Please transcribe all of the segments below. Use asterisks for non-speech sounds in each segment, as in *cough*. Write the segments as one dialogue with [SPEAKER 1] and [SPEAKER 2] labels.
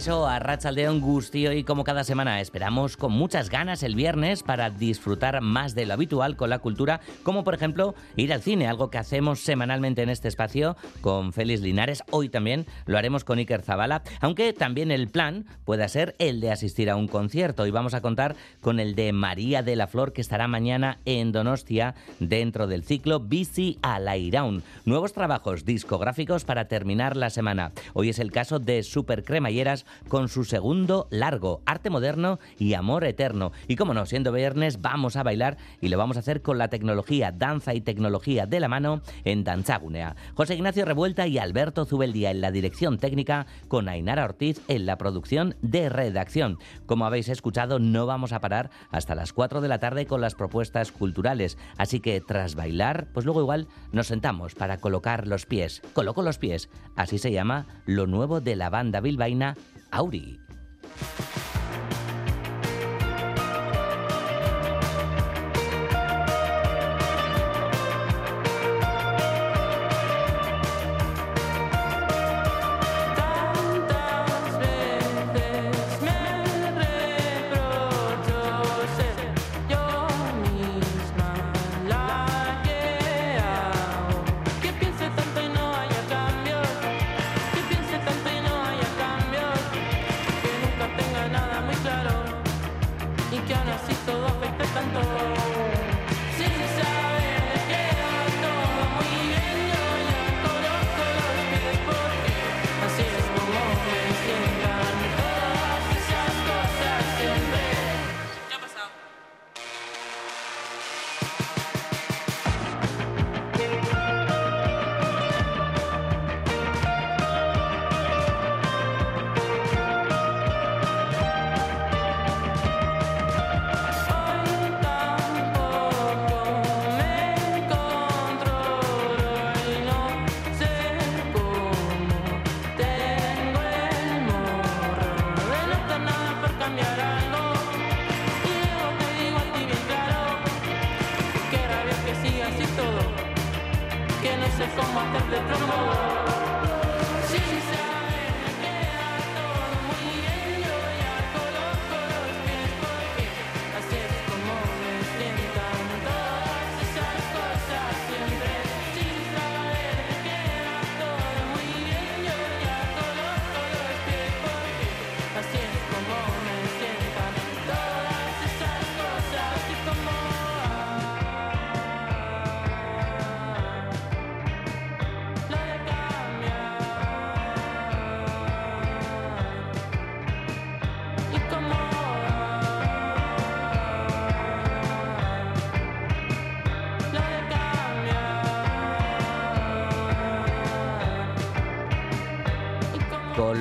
[SPEAKER 1] Caixo, a Rachaldeón Gustio y como cada semana esperamos con muchas ganas el viernes para disfrutar más de lo habitual con la cultura, como por ejemplo ir al cine, algo que hacemos semanalmente en este espacio con Félix Linares. Hoy también lo haremos con Iker Zabala, aunque también el plan pueda ser el de asistir a un concierto y vamos a contar con el de María de la Flor que estará mañana en Donostia dentro del ciclo Bici a la Iraun. Nuevos trabajos discográficos para terminar la semana. Hoy es el caso de Super Cremalleras con su segundo largo, Arte Moderno y Amor Eterno. Y como no, siendo viernes, vamos a bailar y lo vamos a hacer con la tecnología, danza y tecnología de la mano en Danzagunea. José Ignacio Revuelta y Alberto Zubeldía en la dirección técnica, con Ainara Ortiz en la producción de redacción. Como habéis escuchado, no vamos a parar hasta las 4 de la tarde con las propuestas culturales. Así que tras bailar, pues luego igual nos sentamos para colocar los pies. Coloco los pies. Así se llama lo nuevo de la banda bilbaína Audi.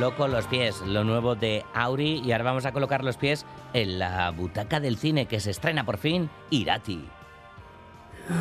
[SPEAKER 1] Coloco los pies, lo nuevo de Auri, y ahora vamos a colocar los pies en la butaca del cine que se estrena por fin, Irati. Pues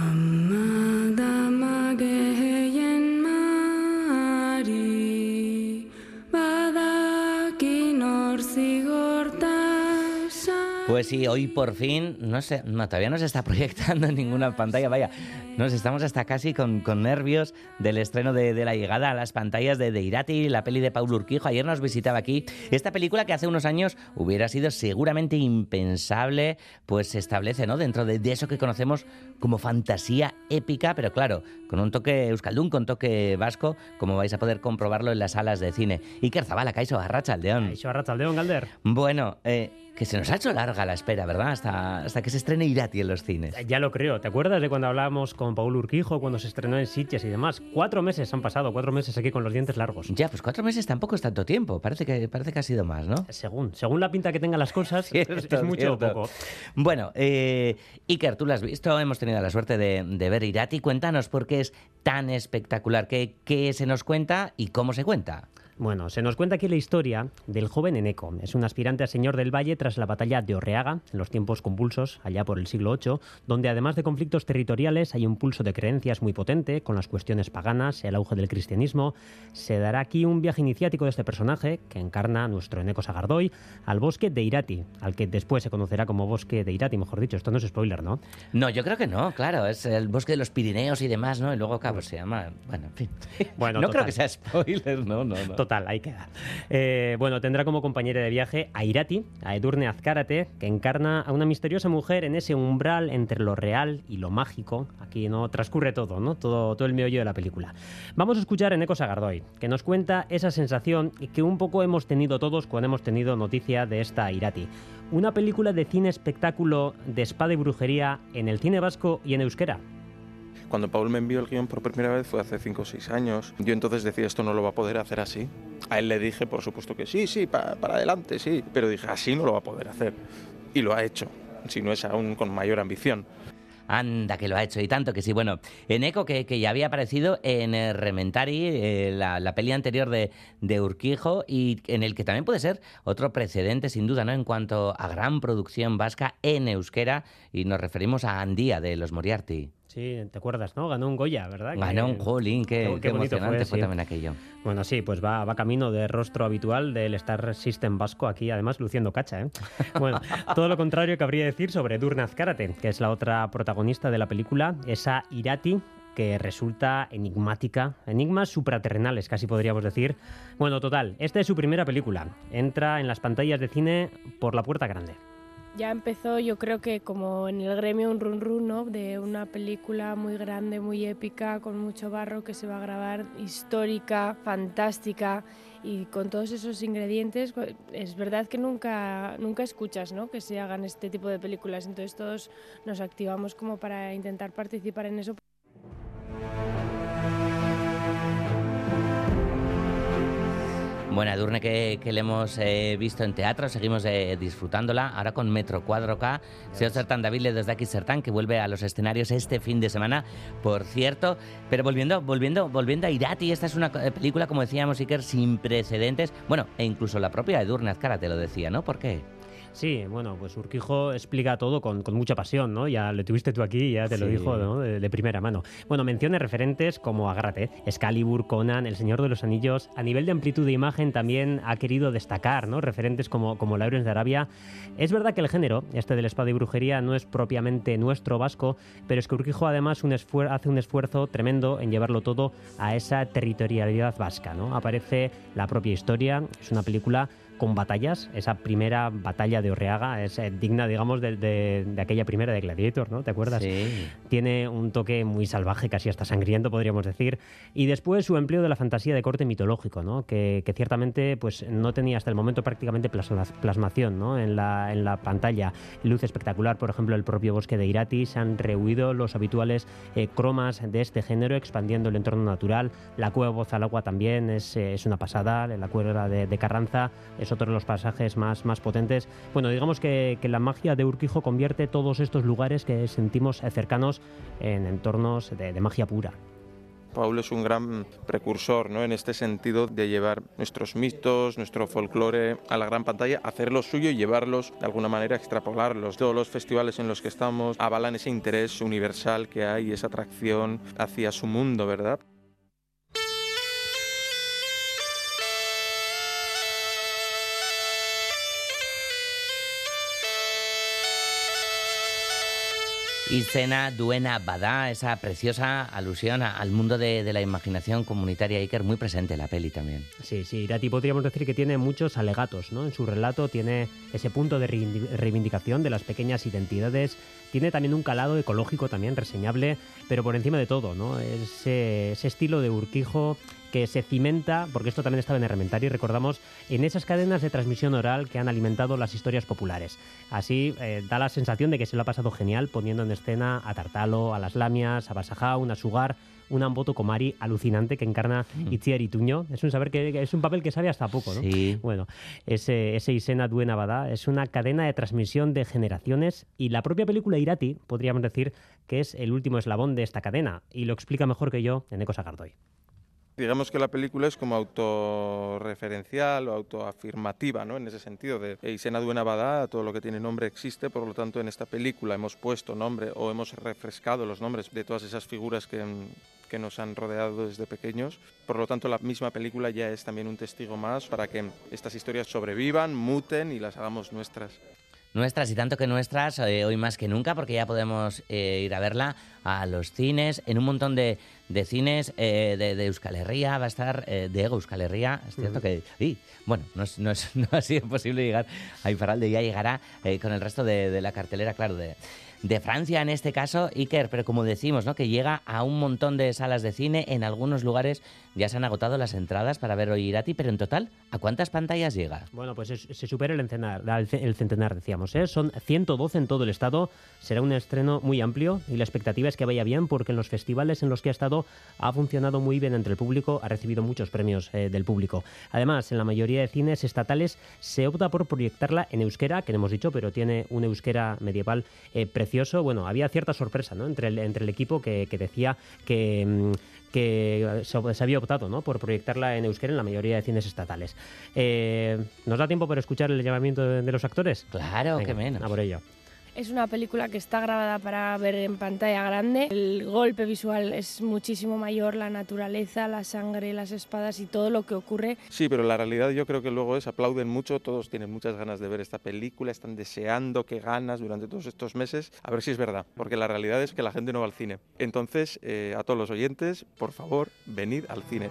[SPEAKER 1] sí, hoy por fin, no sé, no, todavía no se está *laughs* proyectando en ninguna pantalla, vaya, nos estamos hasta casi con, nervios del estreno de, la llegada a las pantallas de, de, Irati, la peli de Paul Urquijo, ayer nos visitaba aquí, esta película que hace unos años hubiera sido seguramente impensable, pues se establece, ¿no?, dentro de, eso que conocemos como fantasía épica, pero claro, con un toque euskaldún, con toque vasco, como vais a poder comprobarlo en las salas de cine. Iker Zabala, Caixo Arracha Aldeón.
[SPEAKER 2] Caixo Arracha Aldeón, Galder.
[SPEAKER 1] Bueno, eh que se nos ha hecho larga la espera, ¿verdad? Hasta, hasta que se estrene Irati en los cines.
[SPEAKER 2] Ya lo creo. ¿Te acuerdas de cuando hablábamos con Paul Urquijo, cuando se estrenó en Sitges y demás? Cuatro meses han pasado, cuatro meses aquí con los dientes largos.
[SPEAKER 1] Ya, pues cuatro meses tampoco es tanto tiempo. Parece que, parece que ha sido más, ¿no?
[SPEAKER 2] Según, según la pinta que tengan las cosas, *laughs* es, mucho o poco.
[SPEAKER 1] Bueno, eh, Iker, tú lo has visto, hemos tenido la suerte de, de ver Irati. Cuéntanos por qué es tan espectacular, qué, qué se nos cuenta y cómo se cuenta.
[SPEAKER 2] Bueno, se nos cuenta aquí la historia del joven Eneco. Es un aspirante a señor del Valle tras la batalla de Orreaga, en los tiempos convulsos, allá por el siglo VIII, donde además de conflictos territoriales hay un pulso de creencias muy potente con las cuestiones paganas, el auge del cristianismo. Se dará aquí un viaje iniciático de este personaje, que encarna nuestro Eneco Sagardoy, al bosque de Irati, al que después se conocerá como bosque de Irati, mejor dicho. Esto no es spoiler, ¿no?
[SPEAKER 1] No, yo creo que no, claro. Es el bosque de los Pirineos y demás, ¿no? Y luego, claro, se llama... Bueno, en fin.
[SPEAKER 2] Bueno, *laughs*
[SPEAKER 1] no creo que sea spoiler, no, no, no.
[SPEAKER 2] Total, ahí queda. Eh, bueno, tendrá como compañera de viaje a Irati, a Edurne Azcárate, que encarna a una misteriosa mujer en ese umbral entre lo real y lo mágico. Aquí no transcurre todo, ¿no? Todo, todo el meollo de la película. Vamos a escuchar a Eco Sagardoy, que nos cuenta esa sensación que un poco hemos tenido todos cuando hemos tenido noticia de esta Irati. Una película de cine espectáculo de espada y brujería en el cine vasco y en euskera.
[SPEAKER 3] Cuando Paul me envió el guion por primera vez fue hace 5 o 6 años. Yo entonces decía, esto no lo va a poder hacer así. A él le dije, por supuesto que sí, sí, para, adelante, sí. Pero dije, así no lo va a poder hacer. Y lo ha hecho, si no es aún con mayor ambición.
[SPEAKER 1] Anda, que lo ha hecho y tanto que sí. Bueno, en Eco, que, ya había aparecido en Rementari, eh, la, peli anterior de, de, Urquijo, y en el que también puede ser otro precedente, sin duda, ¿no? En cuanto a gran producción vasca en euskera, y nos referimos a Andía de los Moriarty.
[SPEAKER 2] Sí, te acuerdas, ¿no? Ganó un Goya, ¿verdad?
[SPEAKER 1] Ganó un Jolín, qué, qué, emocionante fue, también aquello.
[SPEAKER 2] Bueno, sí, pues va, va camino de rostro habitual del Star System vasco, aquí además luciendo cacha, ¿eh? *laughs* Bueno, todo lo contrario que habría decir sobre Durnaz Karate, que es la otra protagonista de la película, esa Irati que resulta enigmática, enigmas supraterrenales, casi podríamos decir. Bueno, total, esta es su primera película. Entra en las pantallas de cine por la puerta grande
[SPEAKER 4] ya empezó, yo creo que como en el gremio un run run, ¿no? De una película muy grande, muy épica, con mucho barro que se va a grabar, histórica, fantástica y con todos esos ingredientes. Es verdad que nunca, nunca escuchas, ¿no? Que se hagan este tipo de películas, entonces todos nos activamos como para intentar participar en eso.
[SPEAKER 1] Buena Durne que, le hemos eh, visto en teatro, seguimos eh, disfrutándola, ahora con Metro Cuadro K, Seo Sertán David desde aquí Sertán, que vuelve a los escenarios este fin de semana, por cierto, pero volviendo, volviendo, volviendo a Irati, esta es una eh, película, como decíamos, Iker, sin precedentes, bueno, e incluso la propia Edurne Azcara te lo decía, ¿no? ¿Por qué?
[SPEAKER 2] Sí, bueno, pues Urquijo explica todo con, mucha pasión, ¿no? Ya lo tuviste tú aquí, ya te lo dijo ¿no? de, primera mano. Bueno, menciones referentes como Agarrate, Excalibur, Conan, El Señor de los Anillos. A nivel de amplitud de imagen también ha querido destacar, ¿no? Referentes como, como Laureens de Arabia. Es verdad que el género, este del espada y brujería, no es propiamente nuestro vasco, pero es que Urquijo además un hace un esfuerzo tremendo en llevarlo todo a esa territorialidad vasca, ¿no? Aparece la propia historia, es una película con batallas. Esa primera batalla de Orreaga es eh, digna, digamos, de, aquella primera de Gladiator, ¿no? ¿Te acuerdas?
[SPEAKER 1] Sí.
[SPEAKER 2] Tiene un toque muy salvaje, casi hasta sangriento, podríamos decir. Y después su empleo de la fantasía de corte mitológico, ¿no? Que, ciertamente pues, no tenía hasta el momento prácticamente plasmación ¿no? en, la, en la pantalla. Luz espectacular, por ejemplo, el propio bosque de Irati. Se han rehuido los habituales eh, cromas de este género, expandiendo el entorno natural. La cueva voz al agua también es, eh, es una pasada. La cueva de, de Carranza es otro de los pasajes más, más potentes. Bueno, digamos que, la magia de Urquijo convierte todos estos lugares que sentimos cercanos en entornos de, magia pura.
[SPEAKER 3] Paul es un gran precursor ¿no? en este sentido de llevar nuestros mitos, nuestro folclore a la gran pantalla, hacerlo suyo y llevarlos de alguna manera, extrapolarlos. Todos los festivales en los que estamos avalan ese interés universal que hay, esa atracción hacia su mundo, ¿verdad?
[SPEAKER 1] Y cena Duena Badá, esa preciosa alusión al mundo de, la imaginación comunitaria Iker, muy presente en la peli también.
[SPEAKER 2] Sí, sí, Irati podríamos decir que tiene muchos alegatos, ¿no? En su relato tiene ese punto de reivindicación de las pequeñas identidades, tiene también un calado ecológico también reseñable, pero por encima de todo, ¿no? Ese, ese estilo de Urquijo que se cimenta, porque esto también estaba en Herrmentari, recordamos, en esas cadenas de transmisión oral que han alimentado las historias populares. Así eh, da la sensación de que se lo ha pasado genial poniendo en escena a Tartalo, a Las Lamias, a Basajaun, a Sugar, un Amboto Komari alucinante que encarna Itziar Ituño. Es un saber que, es un papel que sabe hasta poco, ¿no?
[SPEAKER 1] Sí.
[SPEAKER 2] Bueno, ese, ese Isena Duena Bada es una cadena de transmisión de generaciones y la propia película Irati, podríamos decir, que es el último eslabón de esta cadena y lo explica mejor que yo Eneco Sagardoy.
[SPEAKER 3] Digamos que la película es como autorreferencial o autoafirmativa, ¿no? En ese sentido, de Isena Duena Bada, todo lo que tiene nombre existe, por lo tanto en esta película hemos puesto nombre o hemos refrescado los nombres de todas esas figuras que, que nos han rodeado desde pequeños. Por lo tanto, la misma película ya es también un testigo más para que estas historias sobrevivan, muten y las hagamos nuestras.
[SPEAKER 1] Nuestras y tanto que nuestras, eh, hoy más que nunca, porque ya podemos eh, ir a verla a los cines, en un montón de, de cines eh, de, de, Euskal Herria, va a estar de Ego Euskal Herria. Es cierto que, y, bueno, no, es, no, es, *laughs* no, ha sido posible llegar a Ifaralde, ya llegará con el resto de, de la cartelera, claro, de, de Francia en este caso, Iker, pero como decimos, ¿no? que llega a un montón de salas de cine, en algunos lugares ya se han agotado las entradas para ver hoy Irati, pero en total, ¿a cuántas pantallas llega?
[SPEAKER 2] Bueno, pues es, se supera el centenar, el centenar decíamos, ¿eh? son 112 en todo el estado, será un estreno muy amplio y la expectativa es que vaya bien porque en los festivales en los que ha estado ha funcionado muy bien entre el público, ha recibido muchos premios eh, del público. Además, en la mayoría de cines estatales se opta por proyectarla en euskera, que no hemos dicho, pero tiene un euskera medieval eh, precioso. Bueno, había cierta sorpresa ¿no? entre, el, entre el equipo que, decía que... Mmm, que se había optado ¿no? por proyectarla en euskera en la mayoría de cines estatales. Eh, ¿Nos da tiempo para escuchar el llamamiento de, de los actores?
[SPEAKER 1] Claro,
[SPEAKER 2] Venga,
[SPEAKER 1] que menos.
[SPEAKER 2] A por ello.
[SPEAKER 4] Es una película que está grabada para ver en pantalla grande. El golpe visual es muchísimo mayor, la naturaleza, la sangre, las espadas y todo lo que ocurre.
[SPEAKER 3] Sí, pero la realidad yo creo que luego es, aplauden mucho, todos tienen muchas ganas de ver esta película, están deseando que ganas durante todos estos meses, a ver si es verdad, porque la realidad es que la gente no va al cine. Entonces, eh, a todos los oyentes, por favor, venid al cine.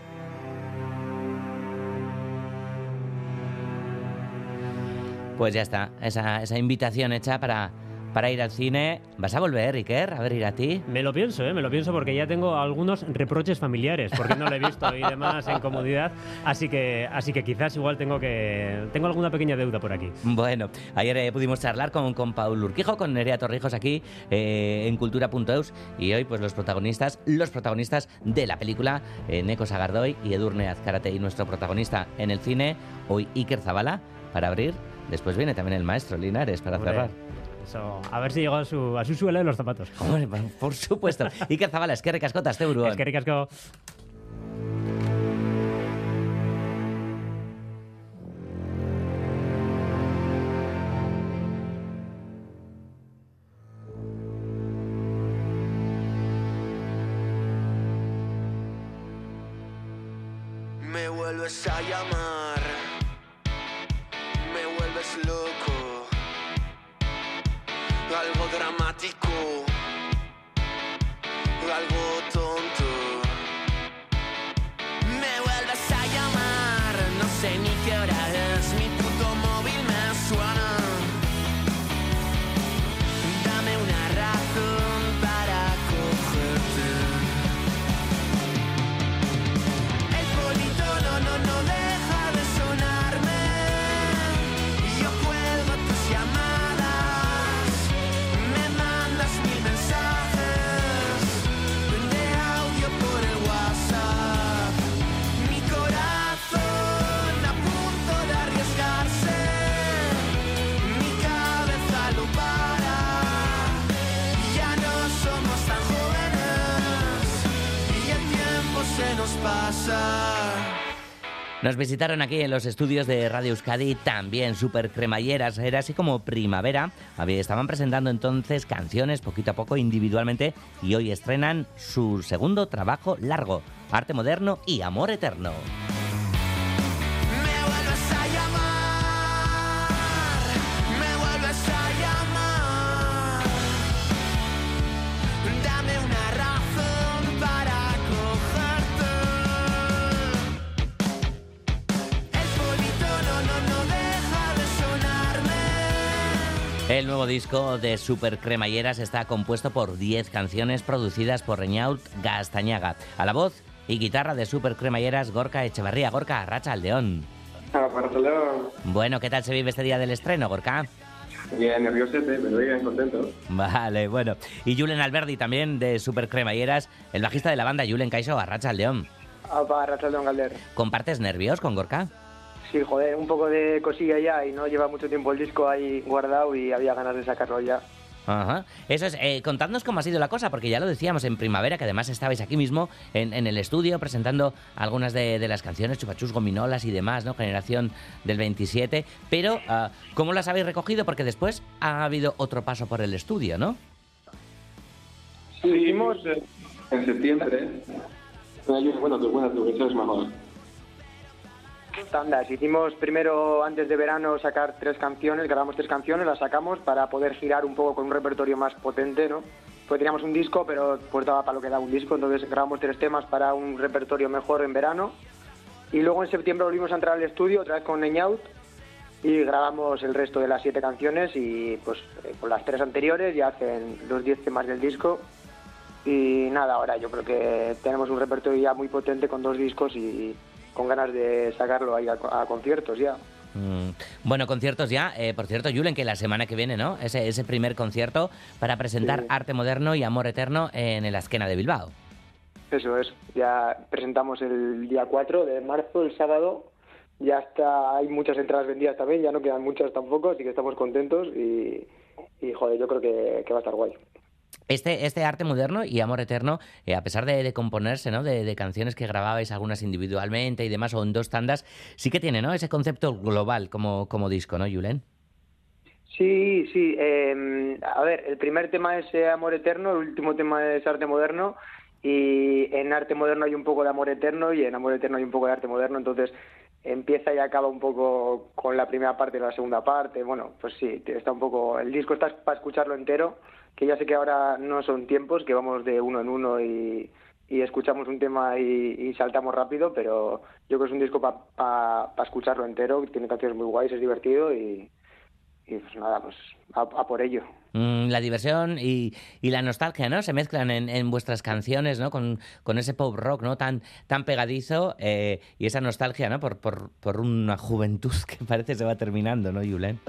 [SPEAKER 1] Pues ya está, esa, esa invitación hecha para, para ir al cine. ¿Vas a volver, Iker, a ver ir a ti?
[SPEAKER 2] Me lo pienso, ¿eh? me lo pienso porque ya tengo algunos reproches familiares, porque no lo he visto y demás en comodidad, así que, así que quizás igual tengo que tengo alguna pequeña deuda por aquí.
[SPEAKER 1] Bueno, ayer eh, pudimos charlar con, con Paul Urquijo, con Nerea Torrijos aquí eh, en cultura.eus y hoy pues los protagonistas, los protagonistas de la película, eh, Neko Sagardoy y Edurne Azcárate y nuestro protagonista en el cine, hoy Iker Zabala, para abrir. Después viene también el maestro Linares para
[SPEAKER 2] Hombre,
[SPEAKER 1] cerrar.
[SPEAKER 2] Eso, a ver si llegó a su, a su suela de los zapatos.
[SPEAKER 1] Hombre, por supuesto. Iker Zabala, es que este buruan.
[SPEAKER 2] Es que ricasco.
[SPEAKER 5] Nos
[SPEAKER 1] visitaron aquí en los estudios de Radio Euskadi, también súper cremalleras, era así como primavera. Estaban presentando entonces canciones poquito a poco individualmente y hoy estrenan su segundo trabajo largo, Arte Moderno y Amor Eterno.
[SPEAKER 5] El
[SPEAKER 1] nuevo disco de Super Cremalleras está compuesto por 10 canciones producidas por Reñaut Gastañaga. A la voz, y guitarra de Super Cremalleras, Gorka Echevarría. Gorka, Racha Aldeón.
[SPEAKER 6] León.
[SPEAKER 1] Bueno, ¿qué tal se vive este día del estreno, Gorka?
[SPEAKER 6] Bien, nerviosete, pero bien, contento.
[SPEAKER 1] Vale, bueno. Y Julen Alberdi también de Super Cremalleras, el bajista de la banda Julen Caixo, Arracha Aldeón.
[SPEAKER 7] Apa, Rachaldeón Galder.
[SPEAKER 1] ¿Compartes nervios con Gorka?
[SPEAKER 7] Sí, joder, un poco de cosilla ya y no lleva mucho tiempo el disco ahí guardado y había ganas de sacarlo ya.
[SPEAKER 1] Ajá. Eso es, eh, contadnos cómo ha sido la cosa, porque ya lo decíamos en primavera, que además estabais aquí mismo en, en el estudio presentando algunas de, de las canciones, Chupachus, Gominolas y demás, ¿no? Generación del 27. Pero, ah, ¿cómo las habéis recogido? Porque después ha habido otro paso por el estudio, ¿no?
[SPEAKER 6] Sí, hicimos en septiembre. Bueno, tu, bueno, tu mejor.
[SPEAKER 7] Tandas, hicimos primero antes de verano sacar tres canciones, grabamos tres canciones, las sacamos para poder girar un poco con un repertorio más potente, ¿no? Pues teníamos un disco, pero pues daba para lo que daba un disco, entonces grabamos tres temas para un repertorio mejor en verano. Y luego en septiembre volvimos a entrar al estudio otra vez con Neñaut y grabamos el resto de las siete canciones y pues eh, con las tres anteriores ya hacen los diez temas del disco. Y nada, ahora yo creo que tenemos un repertorio ya muy potente con dos discos y con ganas de sacarlo ahí a, a conciertos ya.
[SPEAKER 1] Mm, Bueno, conciertos ya. Eh, por cierto, Julen, que la semana que viene, ¿no? Ese, ese primer concierto para presentar
[SPEAKER 7] Sí.
[SPEAKER 1] Arte Moderno y Amor Eterno en el Asquena de Bilbao.
[SPEAKER 7] Eso es, ya presentamos el día 4 de marzo, el sábado. Ya está, hay muchas entradas vendidas también, ya no quedan muchas tampoco, así que estamos contentos y, y joder, yo creo que, que va a estar guay.
[SPEAKER 1] Este, este arte moderno y amor eterno, eh, a pesar de, componerse, ¿no? De, de canciones que grababais algunas individualmente y demás, o en dos tandas, sí que tiene, ¿no? Ese concepto global como, como disco, ¿no, Julen?
[SPEAKER 7] Sí, sí. eh, a ver, el primer tema es eh, Amor Eterno, el último tema es Arte Moderno y en Arte Moderno hay un poco de Amor Eterno y en Amor Eterno hay un poco de Arte Moderno, entonces empieza y acaba un poco con la primera parte y la segunda parte. Bueno, pues sí, está un poco... El disco está para escucharlo entero, que ya sé que ahora no son tiempos, que vamos de uno en uno y, y escuchamos un tema y, saltamos rápido, pero yo creo que es un disco para escucharlo entero, tiene canciones muy guays, es divertido y, y pues nada, pues a, a por ello.
[SPEAKER 1] Mm, la diversión y, y la nostalgia, ¿no? Se mezclan en, en vuestras canciones, ¿no? Con, con ese pop rock, ¿no? Tan, tan pegadizo eh, y esa nostalgia, ¿no? Por, por, por una juventud *laughs* que parece se va terminando, ¿no, Julen?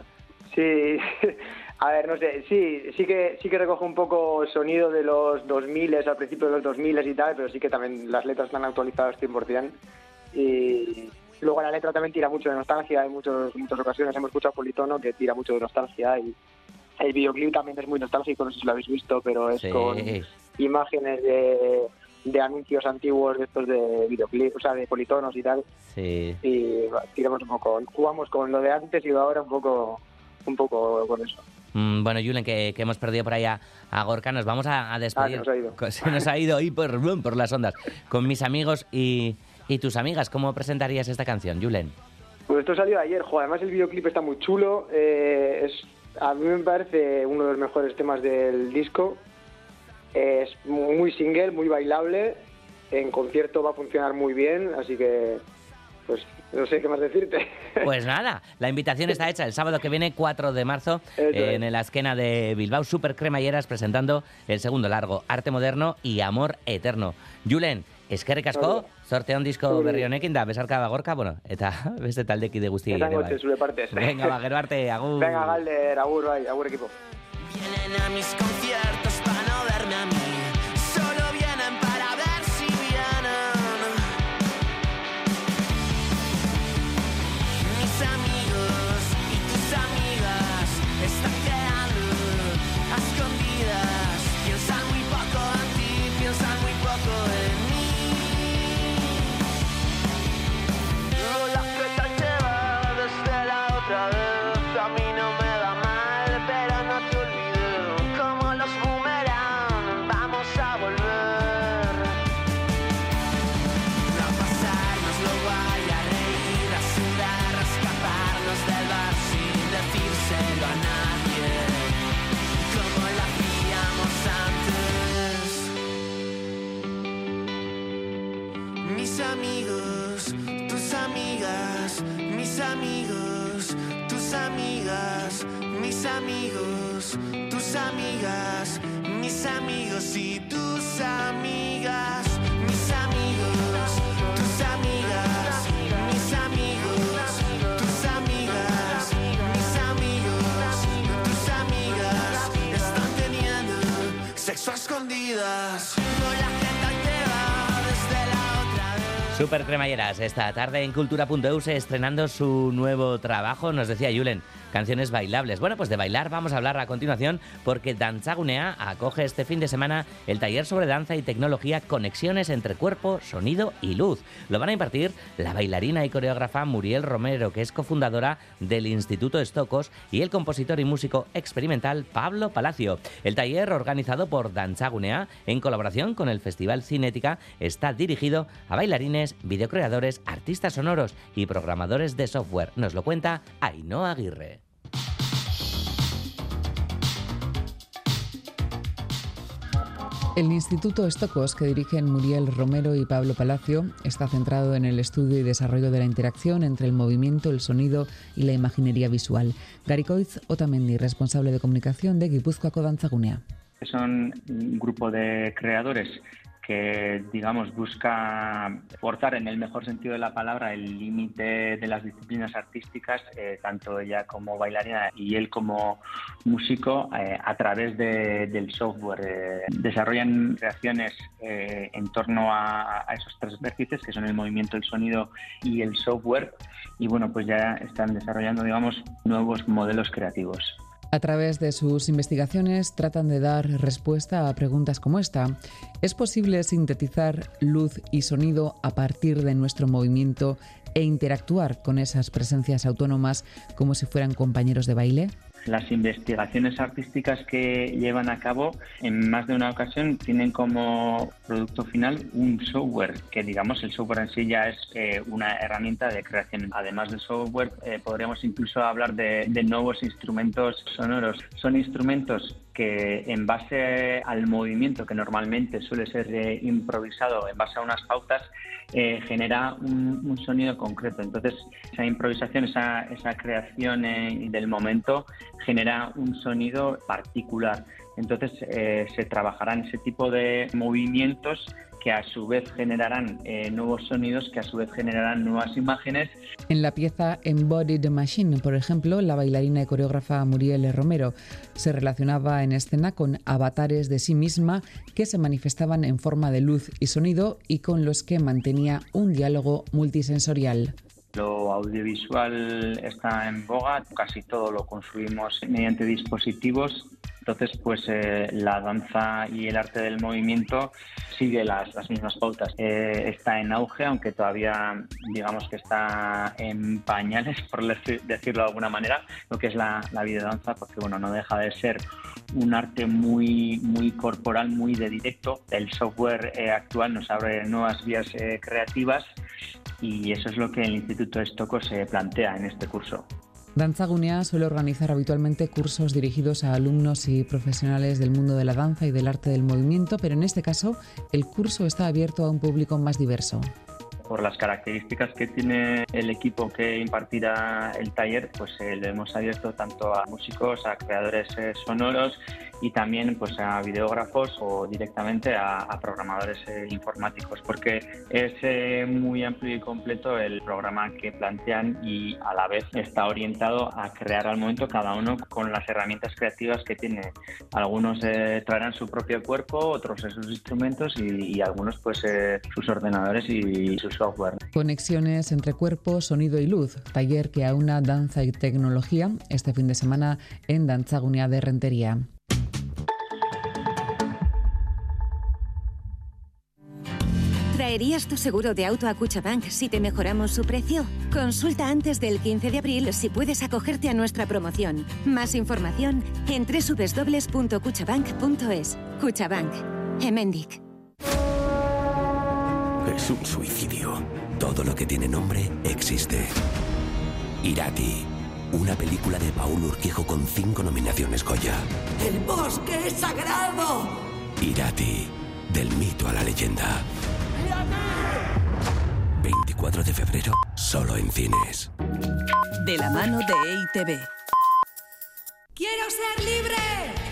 [SPEAKER 7] Sí, *laughs* a ver, no sé, sí, sí que sí que recoge un poco el sonido de los 2000 al principio de los 2000 y tal, pero sí que también las letras están actualizadas 100%. Y luego la letra también tira mucho de nostalgia, en muchos, muchas ocasiones hemos escuchado Politono que tira mucho de nostalgia y el videoclip también es muy nostálgico, no sé si lo habéis visto, pero es
[SPEAKER 1] Sí.
[SPEAKER 7] con imágenes de, de anuncios antiguos de estos de videoclip, o sea, de politonos y tal,
[SPEAKER 1] Sí.
[SPEAKER 7] y tiramos un poco, jugamos con lo de antes y lo de ahora un poco, un poco con eso.
[SPEAKER 1] Mm, bueno, Julen, que, que hemos perdido por ahí a, a Gorka, nos vamos a, a despedir.
[SPEAKER 7] Ah, se nos ha ido.
[SPEAKER 1] Se nos ha ido ahí por, *laughs* por las ondas. Con mis amigos y, y tus amigas, ¿cómo presentarías esta canción, Julen?
[SPEAKER 7] Pues esto salió ayer, jo, además el videoclip está muy chulo, eh, es, a mí me parece uno de los mejores temas del disco, es muy single, muy bailable, en concierto va a funcionar muy bien, así que pues no sé qué más decirte. *laughs*
[SPEAKER 1] Pues nada, la invitación está hecha el sábado que viene, 4 de marzo, eh, en el Asquena de Bilbao, Super Cremalleras, presentando el segundo largo, Arte Moderno y Amor Eterno. Julen, eskerrik asko,
[SPEAKER 7] Vale.
[SPEAKER 1] sortea un disco
[SPEAKER 7] Zuri.
[SPEAKER 1] berri honekin da, besarka da gorka, bueno, eta *laughs* beste taldekide guztiei ere
[SPEAKER 7] Esango
[SPEAKER 1] bai.
[SPEAKER 7] zure partez. *laughs*
[SPEAKER 1] Venga, ba, gero arte, agur.
[SPEAKER 7] Venga, Galder, agur, bai, agur equipo.
[SPEAKER 5] Vienen a mis conciertos para no verme a mí.
[SPEAKER 1] Super Cremalleras, esta tarde en Cultura.eus estrenando su nuevo trabajo, nos decía Julen, canciones bailables. Bueno, pues de bailar vamos a hablar a continuación porque Danzagunea acoge este fin de semana el taller sobre danza y tecnología Conexiones entre cuerpo, sonido y luz. Lo van a impartir la bailarina y coreógrafa Muriel Romero, que es cofundadora del Instituto Estocos, y el compositor y músico experimental Pablo Palacio. El taller, organizado por Danzagunea en colaboración con el Festival Cinética, está dirigido a bailarines, videocreadores, artistas sonoros y programadores de software. Nos lo cuenta Ainhoa Aguirre.
[SPEAKER 8] El Instituto Estocos, que dirigen Muriel Romero y Pablo Palacio, está centrado en el estudio y desarrollo de la interacción entre el movimiento, el sonido y la imaginería visual. Garicoiz Otamendi, responsable de comunicación de Guipúzcoa Danzagunea.
[SPEAKER 9] Son un grupo de creadores que, digamos, busca forzar en el mejor sentido de la palabra el límite de las disciplinas artísticas, eh, tanto ella como bailarina y él como músico, eh, a través de- del software. Eh, desarrollan creaciones eh, en torno a, a esos tres vértices, que son el movimiento, el sonido y el software, y bueno, pues ya están desarrollando, digamos, nuevos modelos creativos.
[SPEAKER 8] A través de sus investigaciones tratan de dar respuesta a preguntas como esta. ¿Es posible sintetizar luz y sonido a partir de nuestro movimiento e interactuar con esas presencias autónomas como si fueran compañeros de baile?
[SPEAKER 9] Las investigaciones artísticas que llevan a cabo en más de una ocasión tienen como producto final un software, que digamos el software en sí ya es eh, una herramienta de creación. Además del software eh, podríamos incluso hablar de, de nuevos instrumentos sonoros. Son instrumentos que en base al movimiento que normalmente suele ser eh, improvisado, en base a unas pautas, eh, genera un, sonido concreto. Entonces, esa improvisación, esa, esa creación eh, del momento genera un sonido particular. Entonces, eh, se trabajarán ese tipo de movimientos que a su vez generarán eh, nuevos sonidos, que a su vez generarán nuevas imágenes
[SPEAKER 8] En la pieza Embodied Machine, por ejemplo, la bailarina y coreógrafa Muriel Romero se relacionaba en escena con avatares de sí misma que se manifestaban en forma de luz y sonido y con los que mantenía un diálogo multisensorial.
[SPEAKER 9] Lo audiovisual está en boga, casi todo lo construimos mediante dispositivos. Entonces, pues eh, la danza y el arte del movimiento sigue las, mismas pautas. Eh, está en auge, aunque todavía digamos que está en pañales, *laughs* por deci- decirlo de alguna manera, lo que es la, la videodanza, porque bueno, no deja de ser un arte muy, muy corporal, muy de directo. El software eh, actual nos abre nuevas vías creativas y eso es lo que el Instituto Estoco se plantea en este curso.
[SPEAKER 8] Danzagunea suele organizar habitualmente cursos dirigidos a alumnos y profesionales del mundo de la danza y del arte del movimiento, pero en este caso el curso está abierto a un público más diverso.
[SPEAKER 9] Por las características que tiene el equipo que impartirá el taller, pues eh, lo hemos abierto tanto a músicos, a creadores eh, sonoros y también pues a videógrafos o directamente a, programadores eh, informáticos, porque es eh, muy amplio y completo el programa que plantean y a la vez está orientado a crear al momento cada uno con las herramientas creativas que tiene. Algunos eh, traerán su propio cuerpo, otros sus instrumentos y, y algunos pues sus ordenadores y su software.
[SPEAKER 8] Conexiones entre cuerpo, sonido y luz, taller que aúna danza y tecnología este fin de semana en Danzagunea de Rentería.
[SPEAKER 10] ¿Traerías tu seguro de auto a Cuchabank si te mejoramos su precio? Consulta antes del 15 de abril si puedes acogerte a nuestra promoción. Más información en www.cuchabank.es. Cuchabank. Emendic.
[SPEAKER 11] Es un suicidio. Todo lo que tiene nombre existe. Irati. Una película de Paul Urquijo con cinco nominaciones Goya.
[SPEAKER 12] ¡El bosque es sagrado!
[SPEAKER 11] Irati. Del mito a la leyenda. 24 de febrero, solo en cines.
[SPEAKER 13] De la mano de EITV.
[SPEAKER 12] ¡Quiero ser libre!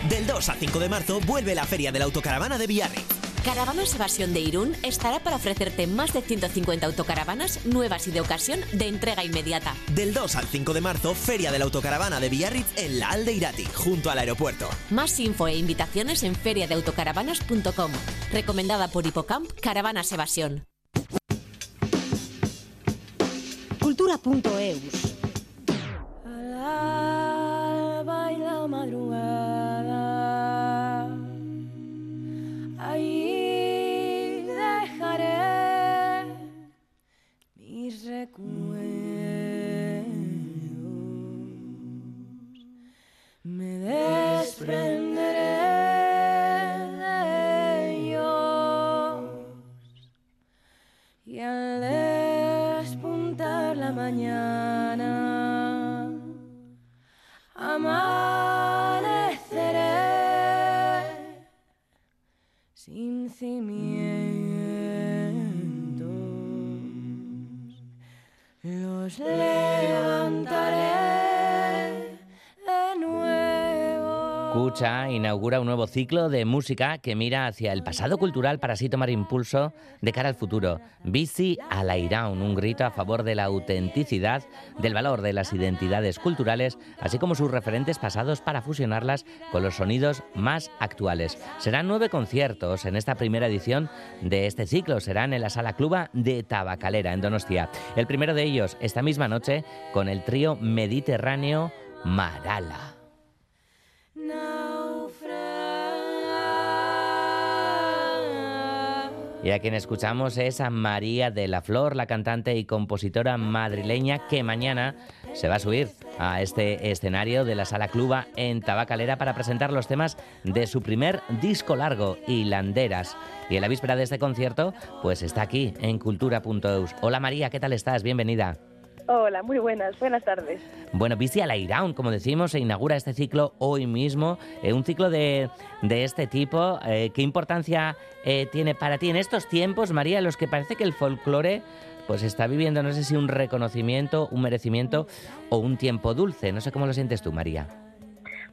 [SPEAKER 14] Del 2 al 5 de marzo vuelve la Feria de la Autocaravana de Biarritz. Caravanas Evasión de Irún estará para ofrecerte más de 150 autocaravanas nuevas y de ocasión de entrega inmediata.
[SPEAKER 15] Del 2 al 5 de marzo, Feria de la Autocaravana de Biarritz en la Alde Irati, junto al aeropuerto.
[SPEAKER 14] Más info e invitaciones en feriadeautocaravanas.com. Recomendada por Hipocamp Caravanas Evasión.
[SPEAKER 16] Cultura.eus.
[SPEAKER 4] recuerdos. Me desprenderé de ellos y al despuntar la mañana amaneceré sin cimientos. Los levantaré
[SPEAKER 1] Escucha inaugura un nuevo ciclo de música que mira hacia el pasado cultural para así tomar impulso de cara al futuro. Bici a la Iraun, un grito a favor de la autenticidad, del valor de las identidades culturales, así como sus referentes pasados para fusionarlas con los sonidos más actuales. Serán nueve conciertos en esta primera edición de este ciclo. Serán en la Sala Cluba de Tabacalera, en Donostia. El primero de ellos esta misma noche con el trío mediterráneo Marala. Y a quien escuchamos es a María de la Flor, la cantante y compositora madrileña que mañana se va a subir a este escenario de la Sala Cluba en Tabacalera para presentar los temas de su primer disco largo, Hilanderas. Y en la víspera de este concierto, pues está aquí en cultura.eus. Hola María, ¿qué tal estás? Bienvenida.
[SPEAKER 17] Hola, muy buenas, buenas tardes.
[SPEAKER 1] Bueno, Bici a la Iraun, como decimos, se inaugura este ciclo hoy mismo. eh, un ciclo de, de este tipo. eh, ¿Qué importancia eh, tiene para ti en estos tiempos, María, en los que parece que el folclore pues está viviendo, no sé si un reconocimiento, un merecimiento o un tiempo dulce? No sé cómo lo sientes tú, María.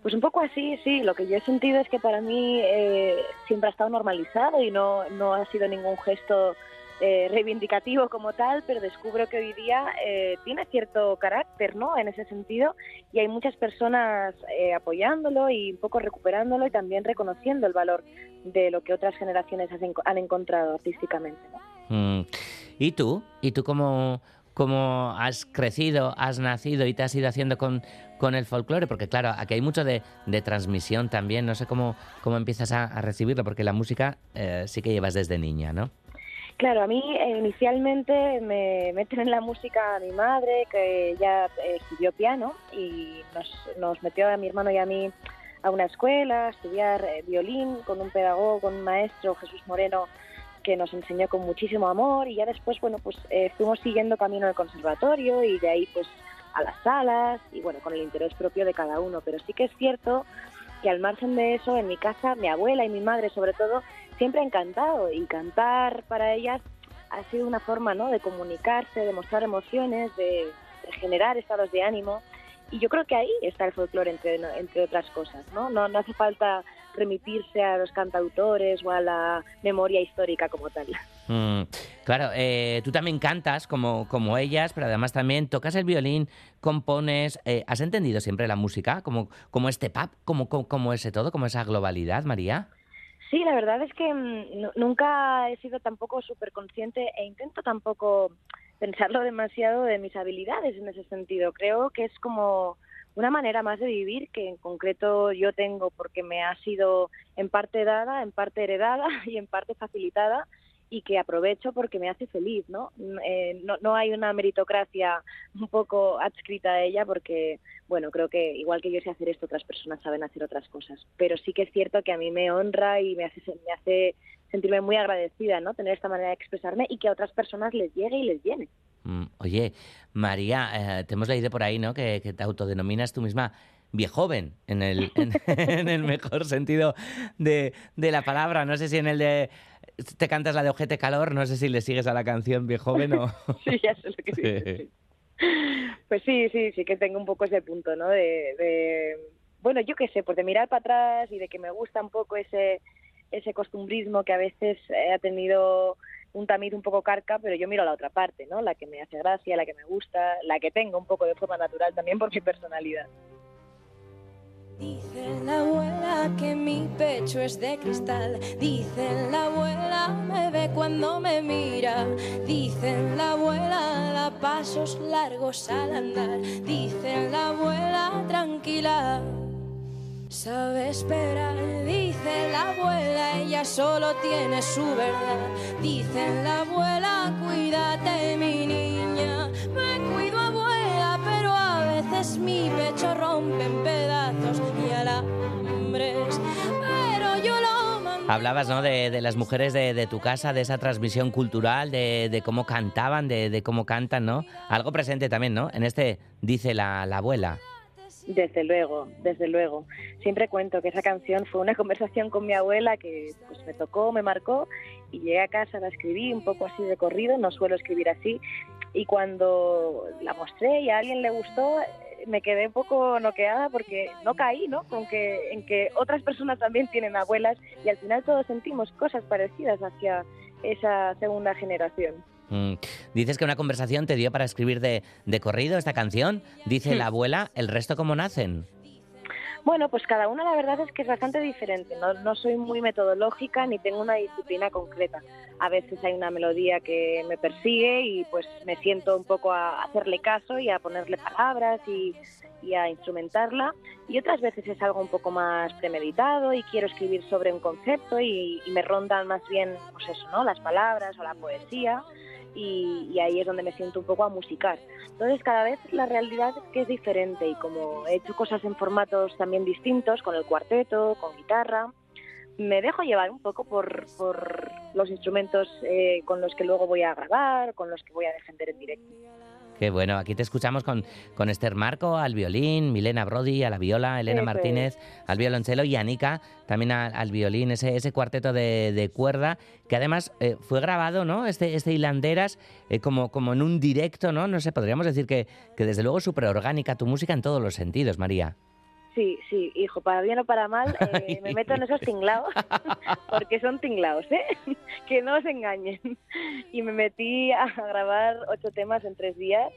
[SPEAKER 17] Pues un poco así, sí. Lo que yo he sentido es que para mí eh, siempre ha estado normalizado y no, no ha sido ningún gesto eh, reivindicativo como tal, pero descubro que hoy día eh, tiene cierto carácter, ¿no? En ese sentido, y hay muchas personas eh, apoyándolo y un poco recuperándolo y también reconociendo el valor de lo que otras generaciones han encontrado artísticamente.
[SPEAKER 1] Mm, ¿Y tú? ¿Y tú cómo, cómo has crecido, has nacido y te has ido haciendo con, con el folclore? Porque claro, aquí hay mucho de, de transmisión también. No sé cómo, cómo empiezas a, a recibirlo, porque la música eh, sí que llevas desde niña, ¿no?
[SPEAKER 17] Claro, a mí eh, inicialmente me meten en la música a mi madre, que ya eh, estudió piano y nos, nos metió a mi hermano y a mí a una escuela, a estudiar eh, violín con un pedagogo, con un maestro, Jesús Moreno, que nos enseñó con muchísimo amor y ya después, bueno, pues eh, fuimos siguiendo camino al conservatorio y de ahí pues a las salas y bueno, con el interés propio de cada uno. Pero sí que es cierto que al margen de eso, en mi casa, mi abuela y mi madre sobre todo, siempre han cantado y cantar para ellas ha sido una forma ¿no? de comunicarse, de mostrar emociones, de, de generar estados de ánimo. Y yo creo que ahí está el folclore, entre, entre otras cosas. ¿no? No, no hace falta remitirse a los cantautores o a la memoria histórica como tal.
[SPEAKER 1] Mm, claro, eh, tú también cantas como, como ellas, pero además también tocas el violín, compones. eh, ¿Has entendido siempre la música como, como este pub, como, como, como ese todo, como esa globalidad, María?
[SPEAKER 17] Sí, la verdad es que mm, nu- nunca he sido tampoco súper consciente e intento tampoco pensarlo demasiado de mis habilidades en ese sentido. Creo que es como una manera más de vivir que en concreto yo tengo porque me ha sido en parte dada, en parte heredada *laughs* y en parte facilitada y que aprovecho porque me hace feliz, ¿no? Mm, eh, no, no hay una meritocracia un poco adscrita a ella porque, bueno, creo que igual que yo sé hacer esto, otras personas saben hacer otras cosas. Pero sí que es cierto que a mí me honra y me hace, me hace sentirme muy agradecida, ¿no? Tener esta manera de expresarme y que a otras personas les llegue y les llene.
[SPEAKER 1] Mm, oye, María, eh, te hemos leído por ahí, ¿no? Que, te autodenominas tú misma viejoven, en el, en, *laughs* en el mejor sentido de, de la palabra. No sé si en el de te cantas la de Ojete Calor, no sé si le sigues a la canción viejoven o... *laughs*
[SPEAKER 17] sí, ya sé lo que dices. sí. Pues sí, sí, sí que tengo un poco ese punto, ¿no? De, de bueno, yo qué sé, pues de mirar para atrás y de que me gusta un poco ese ese costumbrismo que a veces eh, ha tenido un tamiz un poco carca, pero yo miro a la otra parte, ¿no? La que me hace gracia, la que me gusta, la que tengo un poco de forma natural también por mi personalidad.
[SPEAKER 18] Dicen la abuela que mi pecho es de cristal. Dicen la abuela me ve cuando me mira. Dicen la abuela da pasos largos al andar. Dicen la abuela tranquila. Sabe esperar, dice la abuela, ella solo tiene su verdad. Dicen la abuela, cuídate mi niña. Me cuido veces mi pecho rompe en pedazos y alambres. Pero yo lo mando.
[SPEAKER 1] Hablabas ¿no? de, de las mujeres de, de tu casa, de esa transmisión cultural, de, de cómo cantaban, de, de cómo cantan, ¿no? Algo presente también, ¿no? En este dice la, la abuela.
[SPEAKER 17] Desde luego, desde luego. Siempre cuento que esa canción fue una *laughs* conversación con mi abuela que pues me tocó, me marcó y llegué a casa, la escribí un poco así de corrido, no suelo escribir así y cuando la mostré y a alguien le gustó me quedé un poco noqueada porque no caí, ¿no? Con que, en que otras personas también tienen abuelas y al final todos sentimos cosas parecidas hacia esa segunda generación.
[SPEAKER 1] Mm, Dices que una conversación te dio para escribir de, de corrido esta canción. Dice la abuela, ¿el resto cómo nacen?
[SPEAKER 17] Bueno, pues cada una la verdad es que es bastante diferente. No, no soy muy metodológica ni tengo una disciplina concreta. A veces hay una melodía que me persigue y pues me siento un poco a hacerle caso y a ponerle palabras y, a instrumentarla. Y otras veces es algo un poco más premeditado y quiero escribir sobre un concepto y, y me rondan más bien, pues eso, ¿no? Las palabras o la poesía. Y, y ahí es donde me siento un poco a musicar. Entonces cada vez la realidad es que es diferente y como he hecho cosas en formatos también distintos, con el cuarteto, con guitarra, me dejo llevar un poco por, por los instrumentos eh, con los que luego voy a grabar, con los que voy a defender en directo.
[SPEAKER 1] Qué bueno, aquí te escuchamos con, con Esther Marco al violín, Milena Brody a la viola, Elena Martínez al violonchelo y Anika también al, al violín, ese, ese cuarteto de, de cuerda que además eh, fue grabado, ¿no? Este, este Hilanderas eh, como, como en un directo, ¿no? No sé, podríamos decir que, que desde luego súper orgánica tu música en todos los sentidos, María.
[SPEAKER 17] Sí, sí, hijo, para bien o para mal, *laughs* eh, me meto en esos tinglaos, *laughs* porque son tinglaos, ¿eh? *laughs* que no os engañen. Y me metí a grabar ocho temas en tres días.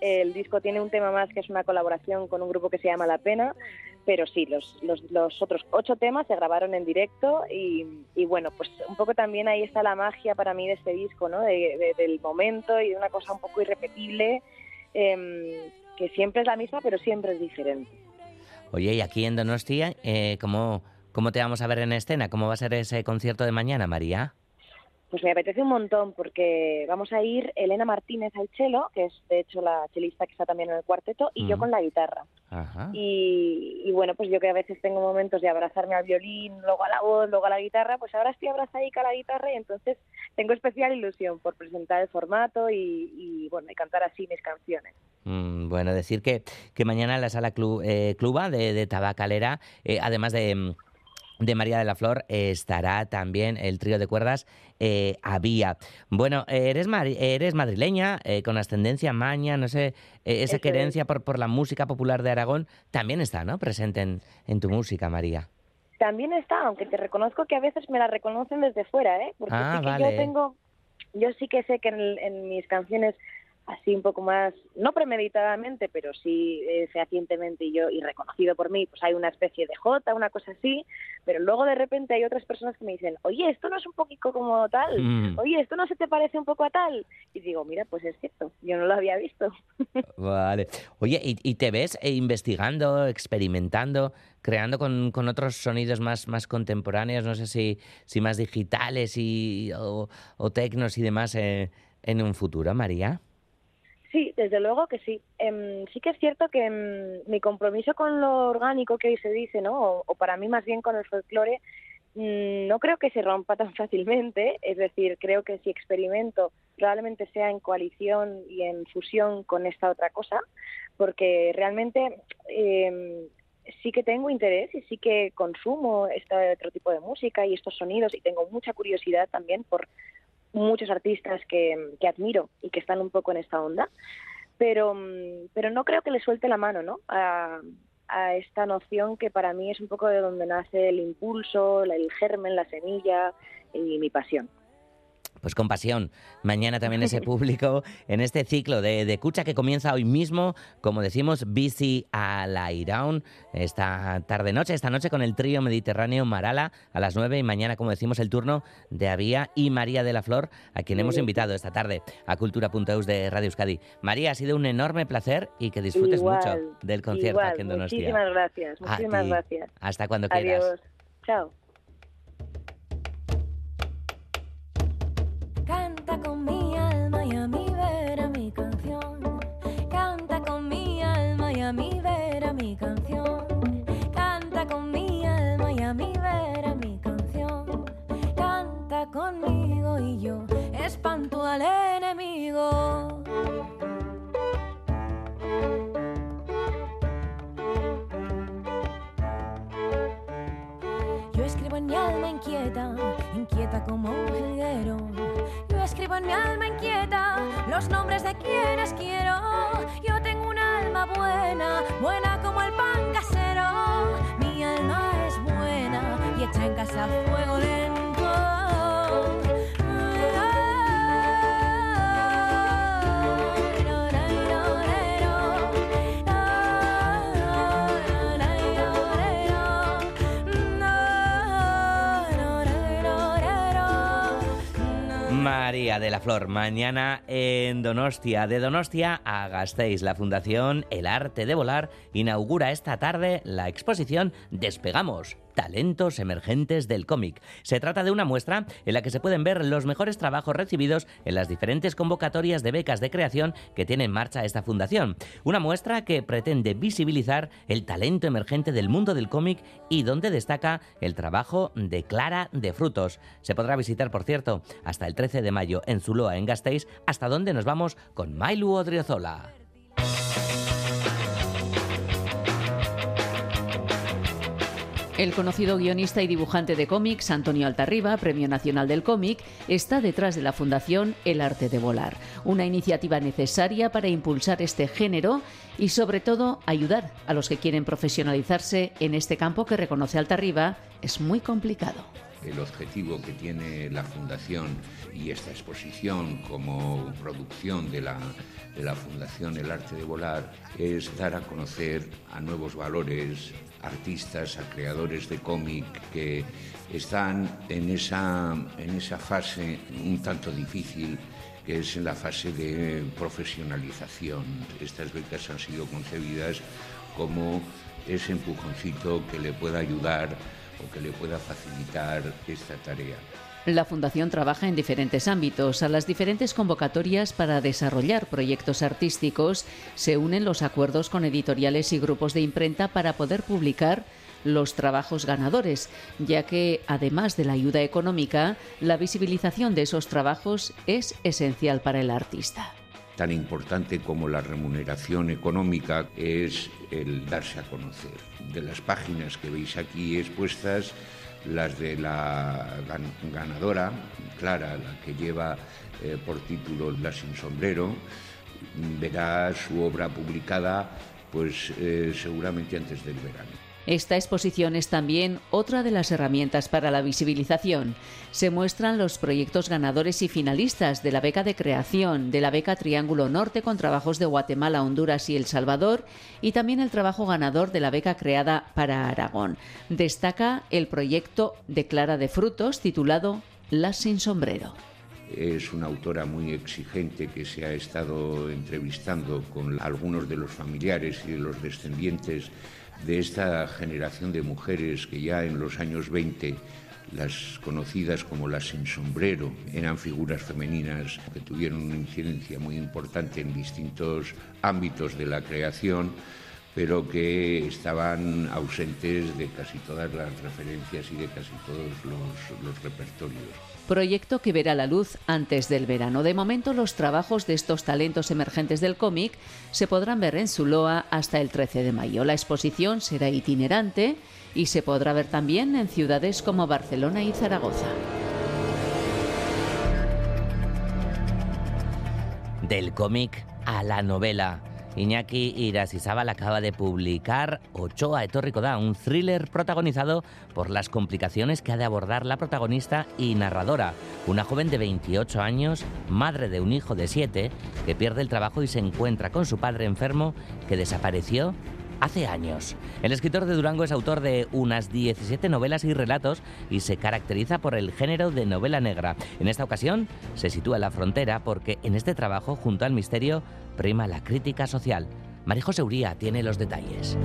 [SPEAKER 17] El disco tiene un tema más que es una colaboración con un grupo que se llama La Pena, pero sí, los, los, los otros ocho temas se grabaron en directo y, y bueno, pues un poco también ahí está la magia para mí de este disco, ¿no? De- de- del momento y de una cosa un poco irrepetible, em, que siempre es la misma, pero siempre es diferente.
[SPEAKER 1] Oye, y aquí en Donostia, eh, ¿cómo, ¿cómo te vamos a ver en escena? ¿Cómo va a ser ese concierto de mañana, María?
[SPEAKER 17] Pues me apetece un montón porque vamos a ir Elena Martínez al cello, que es de hecho la chelista que está también en el cuarteto, y yo con la guitarra.
[SPEAKER 1] Ajá.
[SPEAKER 17] Y, y bueno, pues yo que a veces tengo momentos de abrazarme al violín, luego a la voz, luego a la guitarra, pues ahora estoy abrazadica a la guitarra y entonces tengo especial ilusión por presentar el formato y, y, bueno, y cantar así mis canciones.
[SPEAKER 1] Mm, bueno, decir que, que mañana en la sala Clu- eh, Cluba de, de Tabacalera, eh, además de, mm, de María de la Flor, eh, estará también el trío de cuerdas eh, Avía. Bueno, eres, eres madrileña, eh, con ascendencia maña, no sé, eh, esa
[SPEAKER 17] es.
[SPEAKER 1] querencia por, por la música popular de Aragón también está, ¿no? Presente en, en tu música, María.
[SPEAKER 17] También está, aunque te reconozco que a veces me la reconocen desde fuera, ¿eh? Porque
[SPEAKER 1] Ah,
[SPEAKER 17] sí que
[SPEAKER 1] vale.
[SPEAKER 17] yo tengo, yo sí que sé que en mis canciones así un poco más, no premeditadamente, pero sí eh, fehacientemente y yo y reconocido por mí, pues hay una especie de jota, una cosa así, pero luego de repente hay otras personas que me dicen, oye, esto no es un poquito como tal,
[SPEAKER 1] Mm.
[SPEAKER 17] oye, esto no se te parece un poco a tal, y digo, mira, pues es cierto, yo no lo había visto. *laughs*
[SPEAKER 1] Vale. Oye, ¿y, y te ves eh, investigando, experimentando, creando con, con otros sonidos más, más contemporáneos, no sé si, si más digitales y, o, o tecnos y demás eh, en un futuro, María?
[SPEAKER 17] Sí, desde luego que sí. Em, sí que es cierto que em, mi compromiso con lo orgánico que hoy se dice, ¿no? O, o para mí más bien con el folclore, mm, no creo que se rompa tan *laughs* fácilmente. Es decir, creo que si experimento probablemente sea en coalición y en fusión con esta otra cosa, porque realmente em, sí que tengo interés y sí que consumo este otro tipo de música y estos sonidos y tengo mucha curiosidad también por muchos artistas que, que admiro y que están un poco en esta onda, pero, mm, pero no creo que le suelte la mano ¿no? a, a esta noción que para mí es un poco de donde nace el impulso, el germen, la semilla y mi pasión.
[SPEAKER 1] Pues con pasión. Mañana también ese público en este ciclo de, de Cucha que comienza hoy mismo, como decimos, Bici a la Iraun, esta tarde-noche, esta noche con el trío mediterráneo Marala a las 9 y mañana, como decimos, el turno de Avía y María de la Flor, a quien hemos invitado esta tarde a Cultura.eus de Radio Euskadi. María, ha sido un enorme placer y que disfrutes
[SPEAKER 17] Igual,
[SPEAKER 1] mucho del concierto
[SPEAKER 17] igual,
[SPEAKER 1] aquí en Donostia.
[SPEAKER 17] Muchísimas gracias, muchísimas gracias.
[SPEAKER 1] Hasta cuando quieras.
[SPEAKER 17] Adiós. Chao.
[SPEAKER 18] Inquieta, inquieta como un jilguero. Escribo en mi alma inquieta los nombres de quienes quiero. Yo tengo un alma buena, buena como el pan casero. Mi alma es buena y echa en casa fuego lento.
[SPEAKER 1] De la Flor, mañana en Donostia. De Donostia a Gasteiz, la Fundación El Arte de Volar inaugura esta tarde la exposición Despegamos. Talentos emergentes del cómic. Se trata de una muestra en la que se pueden ver los mejores trabajos recibidos en las diferentes convocatorias de becas de creación que tiene en marcha esta fundación. Una muestra que pretende visibilizar el talento emergente del mundo del cómic y donde destaca el trabajo de Clara de Frutos. Se podrá visitar, por cierto, hasta el 13 de mayo en Zuloa, en Gasteiz, hasta donde nos vamos con Mailu Odriozola.
[SPEAKER 19] El conocido guionista y dibujante de cómics Antonio Altarriba, Premio Nacional del Cómic, está detrás de la Fundación El Arte de Volar, una iniciativa necesaria para impulsar este género y sobre todo ayudar a los que quieren profesionalizarse en este campo que reconoce Altarriba es muy complicado.
[SPEAKER 20] El objetivo que tiene la Fundación y esta exposición como producción de la, de la Fundación El Arte de Volar es dar a conocer a nuevos valores, artistas, a creadores de cómic que están en esa, en esa fase un tanto difícil que es en la fase de profesionalización. Estas becas han sido concebidas como ese empujoncito que le pueda ayudar o que le pueda facilitar esta tarea.
[SPEAKER 19] La Fundación trabaja en diferentes ámbitos. A las diferentes convocatorias para desarrollar proyectos artísticos se unen los acuerdos con editoriales y grupos de imprenta para poder publicar los trabajos ganadores, ya que además de la ayuda económica, la visibilización de esos trabajos es esencial para el artista.
[SPEAKER 20] Tan importante como la remuneración económica es el darse a conocer. De las páginas que veis aquí expuestas, las de la gan- ganadora, Clara, la que lleva eh, por título La sin sombrero, verá su obra publicada pues eh, seguramente antes del verano.
[SPEAKER 19] Esta exposición es también otra de las herramientas para la visibilización. Se muestran los proyectos ganadores y finalistas de la beca de creación, de la beca Triángulo Norte con trabajos de Guatemala, Honduras y El Salvador, y también el trabajo ganador de la beca creada para Aragón. Destaca el proyecto de Clara de Frutos titulado Las sin sombrero.
[SPEAKER 20] Es una autora muy exigente que se ha estado entrevistando con algunos de los familiares y de los descendientes de esta generación de mujeres que ya en los años 20, las conocidas como las sin sombrero, eran figuras femeninas que tuvieron una incidencia muy importante en distintos ámbitos de la creación pero que estaban ausentes de casi todas las referencias y de casi todos los, los repertorios.
[SPEAKER 19] Proyecto que verá la luz antes del verano. De momento, los trabajos de estos talentos emergentes del cómic se podrán ver en Zuloa hasta el 13 de mayo. La exposición será itinerante y se podrá ver también en ciudades como Barcelona y Zaragoza.
[SPEAKER 1] Del cómic a la novela. Iñaki Irasizábal acaba de publicar Ochoa Etorrico da, un thriller protagonizado por las complicaciones que ha de abordar la protagonista y narradora, una joven de 28 años, madre de un hijo de 7, que pierde el trabajo y se encuentra con su padre enfermo que desapareció hace años. El escritor de Durango es autor de unas 17 novelas y relatos y se caracteriza por el género de novela negra. En esta ocasión se sitúa la frontera porque en este trabajo, junto al misterio, prima la crítica social. María José Uría tiene los detalles.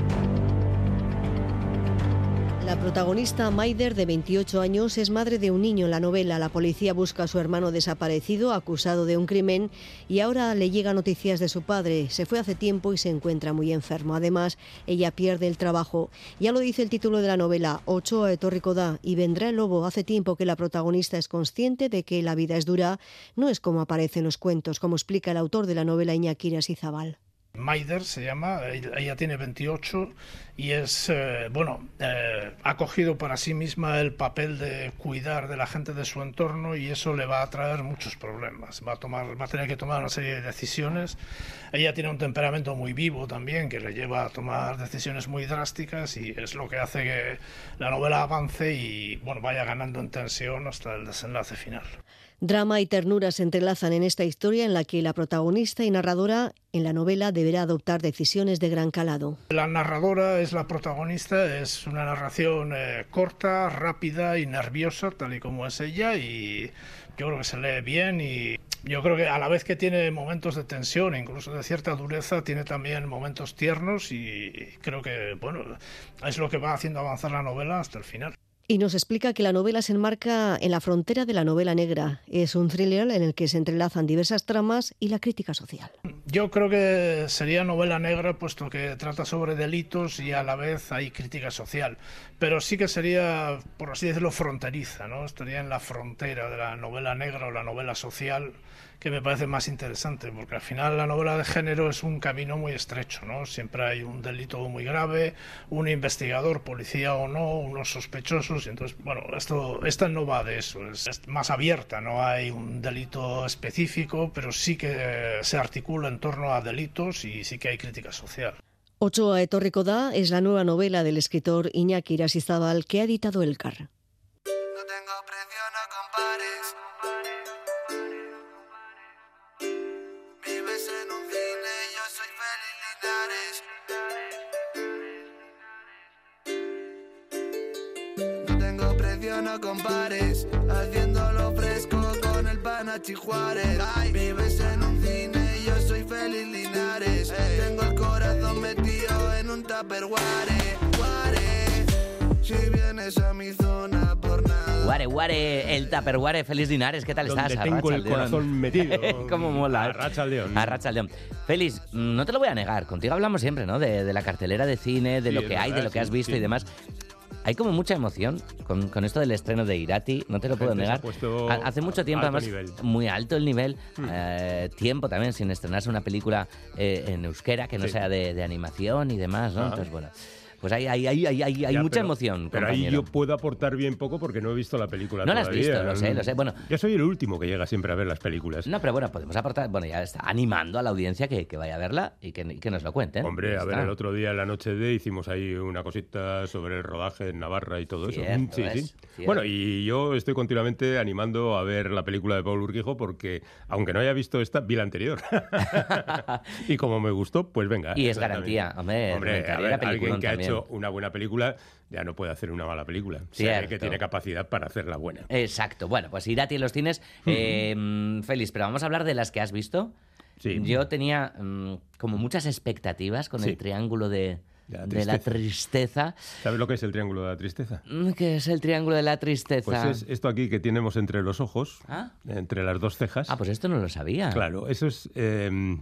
[SPEAKER 21] La protagonista Maider, de 28 años, es madre de un niño en la novela. La policía busca a su hermano desaparecido, acusado de un crimen, y ahora le llega noticias de su padre. Se fue hace tiempo y se encuentra muy enfermo. Además, ella pierde el trabajo. Ya lo dice el título de la novela, Ochoa etorrico da, y vendrá el lobo. Hace tiempo que la protagonista es consciente de que la vida es dura. No es como aparece en los cuentos, como explica el autor de la novela Iñaki Izabal.
[SPEAKER 22] Maider se llama, ella tiene 28 y es, eh, bueno, eh, ha cogido para sí misma el papel de cuidar de la gente de su entorno y eso le va a traer muchos problemas. Va a, tomar, va a tener que tomar una serie de decisiones. Ella tiene un temperamento muy vivo también que le lleva a tomar decisiones muy drásticas y es lo que hace que la novela avance y, bueno, vaya ganando en tensión hasta el desenlace final.
[SPEAKER 21] Drama y ternura se entrelazan en esta historia en la que la protagonista y narradora en la novela deberá adoptar decisiones de gran calado.
[SPEAKER 22] La narradora es la protagonista, es una narración eh, corta, rápida y nerviosa, tal y como es ella, y yo creo que se lee bien y yo creo que a la vez que tiene momentos de tensión, incluso de cierta dureza, tiene también momentos tiernos y creo que, bueno, es lo que va haciendo avanzar la novela hasta el final.
[SPEAKER 21] Y nos explica que la novela se enmarca en la frontera de la novela negra. Es un thriller en el que se entrelazan diversas tramas y la crítica social.
[SPEAKER 22] Yo creo que sería novela negra puesto que trata sobre delitos y a la vez hay crítica social. Pero sí que sería, por así decirlo, fronteriza, ¿no? Estaría en la frontera de la novela negra o la novela social que me parece más interesante, porque al final la novela de género es un camino muy estrecho, ¿no? Siempre hay un delito muy grave, un investigador, policía o no, unos sospechosos, y entonces, bueno, esto, esta no va de eso, es, es más abierta, no hay un delito específico, pero sí que se articula en torno a delitos y sí que hay crítica social.
[SPEAKER 21] Ochoa Etorrico da es la nueva novela del escritor Iñaki Irasizábal que ha editado El Car.
[SPEAKER 23] No tengo precio, no compares. Vives No tengo precio, no compares. Haciéndolo fresco con el Panachi Juárez. Vives en un cine, yo soy Feliz Linares. Tengo el corazón metido en un tupperware. Ware. Si vienes a mi zona por nada.
[SPEAKER 1] Guare, guare, el Tupperware, Feliz Linares, ¿qué tal
[SPEAKER 24] Donde
[SPEAKER 1] estás?
[SPEAKER 24] tengo el corazón metido. *laughs*
[SPEAKER 1] Cómo mola.
[SPEAKER 24] Arrachaldeón.
[SPEAKER 1] Arrachaldeón. Feliz, no te lo voy a negar, contigo hablamos siempre, ¿no? De, de la cartelera de cine, de
[SPEAKER 24] Sí,
[SPEAKER 1] lo que hay, de
[SPEAKER 24] verdad,
[SPEAKER 1] lo que
[SPEAKER 24] sí,
[SPEAKER 1] has visto
[SPEAKER 24] sí.
[SPEAKER 1] y demás. Hay como mucha emoción con, con esto del estreno de Irati, no te lo puedo negar. Hace mucho tiempo, además,
[SPEAKER 24] nivel.
[SPEAKER 1] muy alto el nivel.
[SPEAKER 24] Hmm.
[SPEAKER 1] eh, tiempo también sin estrenarse una película eh, en euskera que no
[SPEAKER 24] Sí.
[SPEAKER 1] sea de, de animación y demás, ¿no?
[SPEAKER 24] Ah.
[SPEAKER 1] Entonces, bueno, pues hay, hay, hay, hay, hay,
[SPEAKER 24] Ya,
[SPEAKER 1] mucha
[SPEAKER 24] pero-
[SPEAKER 1] emoción,
[SPEAKER 24] Pero ahí
[SPEAKER 1] compañero.
[SPEAKER 24] yo puedo aportar bien poco porque no he visto la película
[SPEAKER 1] No la has visto, lo sé, lo sé. Bueno,
[SPEAKER 24] yo soy el último que llega siempre a ver las películas.
[SPEAKER 1] No, pero bueno, podemos aportar, bueno, ya está animando a la audiencia que, que vaya a verla y que, que nos lo cuenten.
[SPEAKER 24] Hombre, a ver, el otro día en la noche de hicimos ahí una cosita sobre el rodaje en Navarra y todo eso.
[SPEAKER 1] Cierto
[SPEAKER 24] sí,
[SPEAKER 1] es,
[SPEAKER 24] sí.
[SPEAKER 1] cierto.
[SPEAKER 24] Bueno, y yo estoy continuamente animando a ver la película de Paul Urquijo porque, aunque no haya visto esta, vi la anterior. *laughs* *laughs* y como me gustó, pues venga.
[SPEAKER 1] Y es garantía, hombre,
[SPEAKER 24] Hombre,
[SPEAKER 1] reventaría
[SPEAKER 24] a ver,
[SPEAKER 1] la
[SPEAKER 24] alguien que ha
[SPEAKER 1] también.
[SPEAKER 24] Hecho una buena película ya no puede hacer una mala película. O sea,
[SPEAKER 1] Cierto.
[SPEAKER 24] que tiene capacidad para hacerla buena.
[SPEAKER 1] Exacto. Bueno, pues Irati en los cines. Eh, Félix, pero vamos a hablar de las que has visto.
[SPEAKER 24] Sí.
[SPEAKER 1] Yo tenía mm, como muchas expectativas con
[SPEAKER 24] Sí.
[SPEAKER 1] el triángulo de,
[SPEAKER 24] La
[SPEAKER 1] de la
[SPEAKER 24] tristeza. ¿Sabes lo que es el triángulo de la tristeza?
[SPEAKER 1] Mm, ¿Qué es el triángulo de la tristeza?
[SPEAKER 24] Pues es esto aquí que tenemos entre los ojos,
[SPEAKER 1] Ah.
[SPEAKER 24] entre las dos cejas.
[SPEAKER 1] Ah, pues esto no lo sabía.
[SPEAKER 24] Claro, eso es... eh,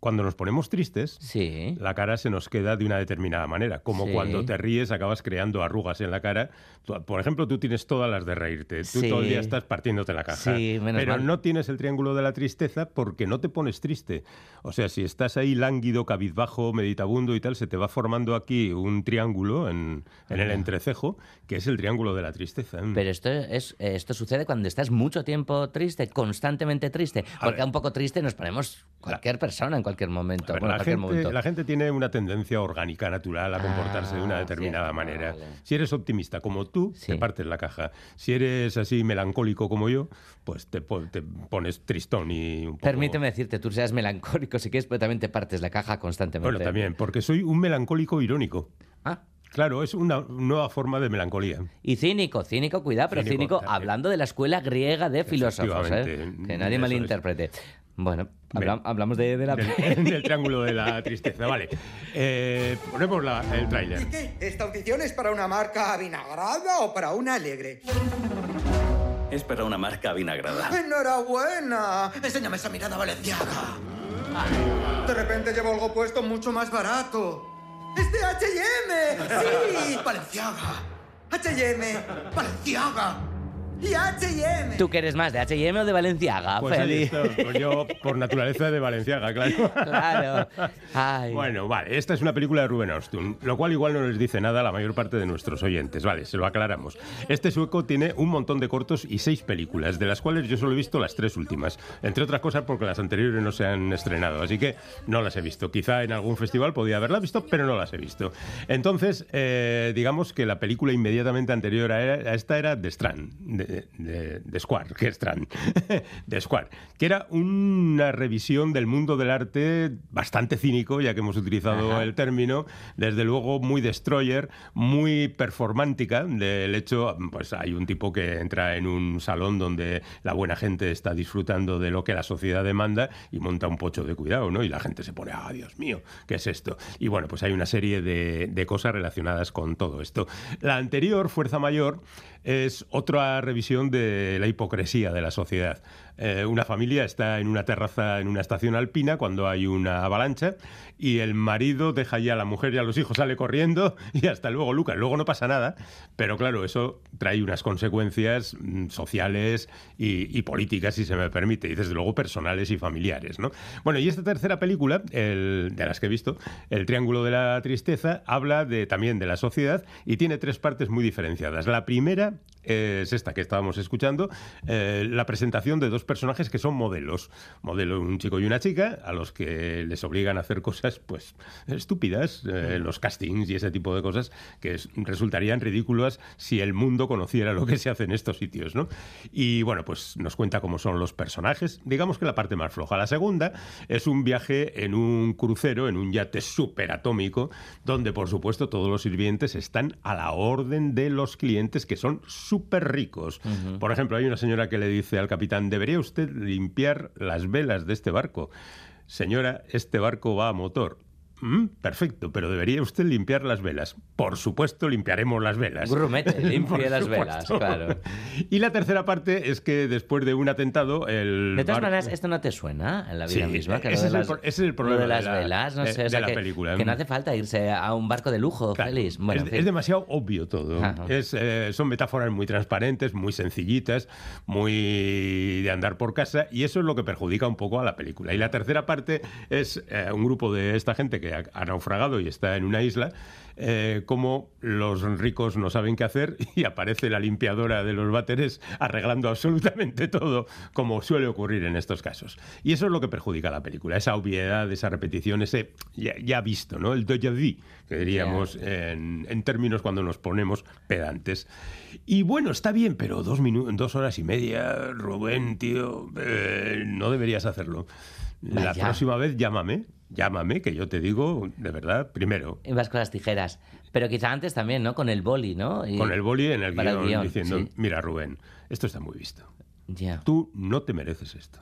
[SPEAKER 24] cuando nos ponemos tristes,
[SPEAKER 1] Sí.
[SPEAKER 24] la cara se nos queda de una determinada manera. Como
[SPEAKER 1] Sí.
[SPEAKER 24] cuando te ríes, acabas creando arrugas en la cara. Tú- por ejemplo, tú tienes todas las de reírte. Tú
[SPEAKER 1] Sí.
[SPEAKER 24] todo el día estás partiéndote la caja. Pero
[SPEAKER 1] mal.
[SPEAKER 24] no tienes el triángulo de la tristeza porque no te pones triste. O sea, si estás ahí lánguido, cabizbajo, meditabundo y tal, se te va formando aquí un triángulo en, en el entrecejo, que es el triángulo de la tristeza. Mm.
[SPEAKER 1] Pero esto es esto sucede cuando estás mucho tiempo triste, constantemente triste, porque un poco triste nos ponemos cualquier persona en cualquier momento.
[SPEAKER 24] Ver,
[SPEAKER 1] Bueno, en
[SPEAKER 24] la,
[SPEAKER 1] cualquier
[SPEAKER 24] gente,
[SPEAKER 1] momento.
[SPEAKER 24] la gente tiene una tendencia orgánica, natural, a comportarse de una
[SPEAKER 1] Ah,
[SPEAKER 24] determinada
[SPEAKER 1] cierto,
[SPEAKER 24] manera.
[SPEAKER 1] vale.
[SPEAKER 24] Si eres optimista como tú, te partes la caja. Si eres así melancólico como yo, pues te, te pones tristón y un poco...
[SPEAKER 1] Permíteme decirte, tú seas melancólico si quieres, pero también te partes la caja constantemente.
[SPEAKER 24] Bueno, también, porque soy un melancólico irónico.
[SPEAKER 1] Ah.
[SPEAKER 24] Claro, es una nueva forma de melancolía.
[SPEAKER 1] Y cínico, cínico, cuidado, pero
[SPEAKER 24] Cínico
[SPEAKER 1] cínico,
[SPEAKER 24] también.
[SPEAKER 1] hablando de la escuela griega de filósofos, ¿eh? Que nadie malinterprete. Bueno, habla- hablamos de, de la...
[SPEAKER 24] Del, *laughs* *laughs* del triángulo de la tristeza, vale. Eh, ponemos la- el tráiler.
[SPEAKER 25] ¿Qué? ¿Esta audición es para una marca avinagrada o para una alegre?
[SPEAKER 26] Es para una marca vinagrada.
[SPEAKER 25] ¡Enhorabuena! Enséñame esa mirada valenciaga. De repente llevo algo puesto mucho más barato. ¡Es de H&M! *laughs* ¡Sí! ¡Valenciaga! ¡H&M! ¡Valenciaga! ¡Y H&M!
[SPEAKER 1] ¿Tú que eres más de H&M o de Valenciaga,
[SPEAKER 24] Pues está, pues yo por naturaleza de Valenciaga, claro.
[SPEAKER 1] Claro. Ay.
[SPEAKER 24] Bueno, vale, esta es una película de Ruben Östlund, lo cual igual no les dice nada a la mayor parte de nuestros oyentes, vale, se lo aclaramos. Este sueco tiene un montón de cortos y seis películas, de las cuales yo solo he visto las tres últimas, entre otras cosas porque las anteriores no se han estrenado, así que no las he visto. Quizá en algún festival podía haberlas visto, pero no las he visto. Entonces, eh, digamos que la película inmediatamente anterior a, a esta era The Strand, de, de, de Square, *laughs* de Square, que era una revisión del mundo del arte bastante cínico, ya que hemos utilizado
[SPEAKER 1] Ajá.
[SPEAKER 24] el término, desde luego muy destroyer, muy performántica, del hecho, pues hay un tipo que entra en un salón donde la buena gente está disfrutando de lo que la sociedad demanda y monta un pocho de cuidado, ¿no? Y la gente se pone, ah, Dios mío, ¿qué es esto? Y bueno, pues hay una serie de, de cosas relacionadas con todo esto. La anterior, Fuerza Mayor, es otra revisión de la hipocresía de la sociedad. Eh, una familia está en una terraza en una estación alpina cuando hay una avalancha y el marido deja ya a la mujer y a los hijos, sale corriendo *laughs* y hasta luego, Lucas. Luego no pasa nada, pero claro, eso trae unas consecuencias mm, sociales y, y políticas, si se me permite, y desde luego personales y familiares. ¿no? Bueno, y esta tercera película, el- de las que he visto, El Triángulo de la Tristeza, habla de, también de la sociedad y tiene tres partes muy diferenciadas. La primera es esta que estábamos escuchando, eh, la presentación de dos personajes que son modelos. Modelo un chico y una chica, a los que les obligan a hacer cosas, pues, estúpidas, eh, los castings y ese tipo de cosas que es- resultarían ridículas si el mundo conociera lo que se hace en estos sitios, ¿no? Y bueno, pues nos cuenta cómo son los personajes, digamos que la parte más floja. La segunda es un viaje en un crucero, en un yate superatómico, donde por supuesto todos los sirvientes están a la orden de los clientes que son súper ricos. Por ejemplo, hay una señora que le dice al capitán, debería usted limpiar las velas de este barco. Señora, este barco va a motor. "Mm, perfecto, pero debería usted limpiar las velas. Por supuesto, limpiaremos las velas.
[SPEAKER 1] Grumete, *laughs* limpie las velas, claro. *laughs*
[SPEAKER 24] Y la tercera parte es que después de un atentado, el
[SPEAKER 1] De todas maneras, esto no te suena en la vida
[SPEAKER 24] Sí,
[SPEAKER 1] misma. Que
[SPEAKER 24] ese
[SPEAKER 1] lo de
[SPEAKER 24] es el
[SPEAKER 1] las-
[SPEAKER 24] pro- ese es el
[SPEAKER 1] lo
[SPEAKER 24] problema
[SPEAKER 1] de las
[SPEAKER 24] de la-
[SPEAKER 1] velas, no
[SPEAKER 24] de- la
[SPEAKER 1] que,
[SPEAKER 24] película.
[SPEAKER 1] que no hace falta irse a un barco de lujo, feliz. Bueno,
[SPEAKER 24] es,
[SPEAKER 1] en fin.
[SPEAKER 24] es demasiado obvio todo.
[SPEAKER 1] Ajá.
[SPEAKER 24] Es, eh, son metáforas muy transparentes, muy sencillitas, muy de andar por casa, y eso es lo que perjudica un poco a la película. Y la tercera parte es eh, un grupo de esta gente que ha, ha naufragado y está en una isla, eh, como los ricos no saben qué hacer *laughs* y aparece la limpiadora de los váteres arreglando absolutamente todo, como suele ocurrir en estos casos. Y eso es lo que perjudica a la película, esa obviedad, esa repetición, ese ya, ya visto, ¿no? El déjà vu, que diríamos en, en términos cuando nos ponemos pedantes. Y bueno, está bien, pero dos, dos horas y media, Rubén, tío, eh, no deberías hacerlo. La
[SPEAKER 1] Vaya.
[SPEAKER 24] próxima vez llámame, llámame, que yo te digo, de verdad, primero,
[SPEAKER 1] Y vas con las tijeras. Pero quizá antes también, ¿no? Con el boli, ¿no? Y-
[SPEAKER 24] con el boli en el guion, diciendo,
[SPEAKER 1] sí.
[SPEAKER 24] mira Rubén, esto está muy visto.
[SPEAKER 1] Ya.
[SPEAKER 24] Tú no te mereces esto.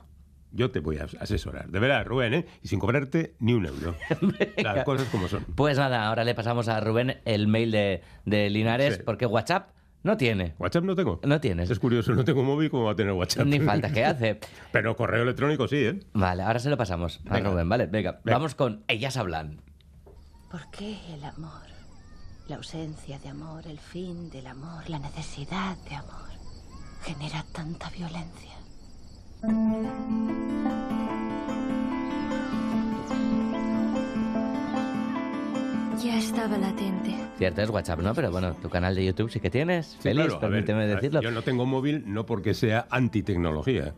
[SPEAKER 24] Yo te voy a asesorar. De verdad, Rubén, ¿eh? Y sin cobrarte ni un euro. *laughs* Las cosas como son.
[SPEAKER 1] Pues nada, ahora le pasamos a Rubén el mail de, de Linares,
[SPEAKER 24] Sí.
[SPEAKER 1] porque WhatsApp no tiene.
[SPEAKER 24] WhatsApp no tengo.
[SPEAKER 1] No tienes.
[SPEAKER 24] Es curioso, no tengo móvil, ¿cómo va a tener WhatsApp?
[SPEAKER 1] Ni falta que hace. *laughs*
[SPEAKER 24] Pero correo electrónico sí, ¿eh?
[SPEAKER 1] Vale, ahora se lo pasamos a
[SPEAKER 24] Venga.
[SPEAKER 1] Rubén, ¿vale? Venga,
[SPEAKER 24] Venga.
[SPEAKER 1] vamos con Ellas Hablan.
[SPEAKER 27] ¿Por qué el amor? La ausencia de amor, el fin del amor, la necesidad de amor genera tanta violencia.
[SPEAKER 18] Ya estaba latente.
[SPEAKER 1] Cierto, es WhatsApp, ¿no? Pero bueno, tu canal de YouTube sí que tienes.
[SPEAKER 24] Sí,
[SPEAKER 1] Feliz,
[SPEAKER 24] claro,
[SPEAKER 1] permíteme
[SPEAKER 24] ver,
[SPEAKER 1] decirlo.
[SPEAKER 24] Yo no tengo móvil no porque sea antitecnología.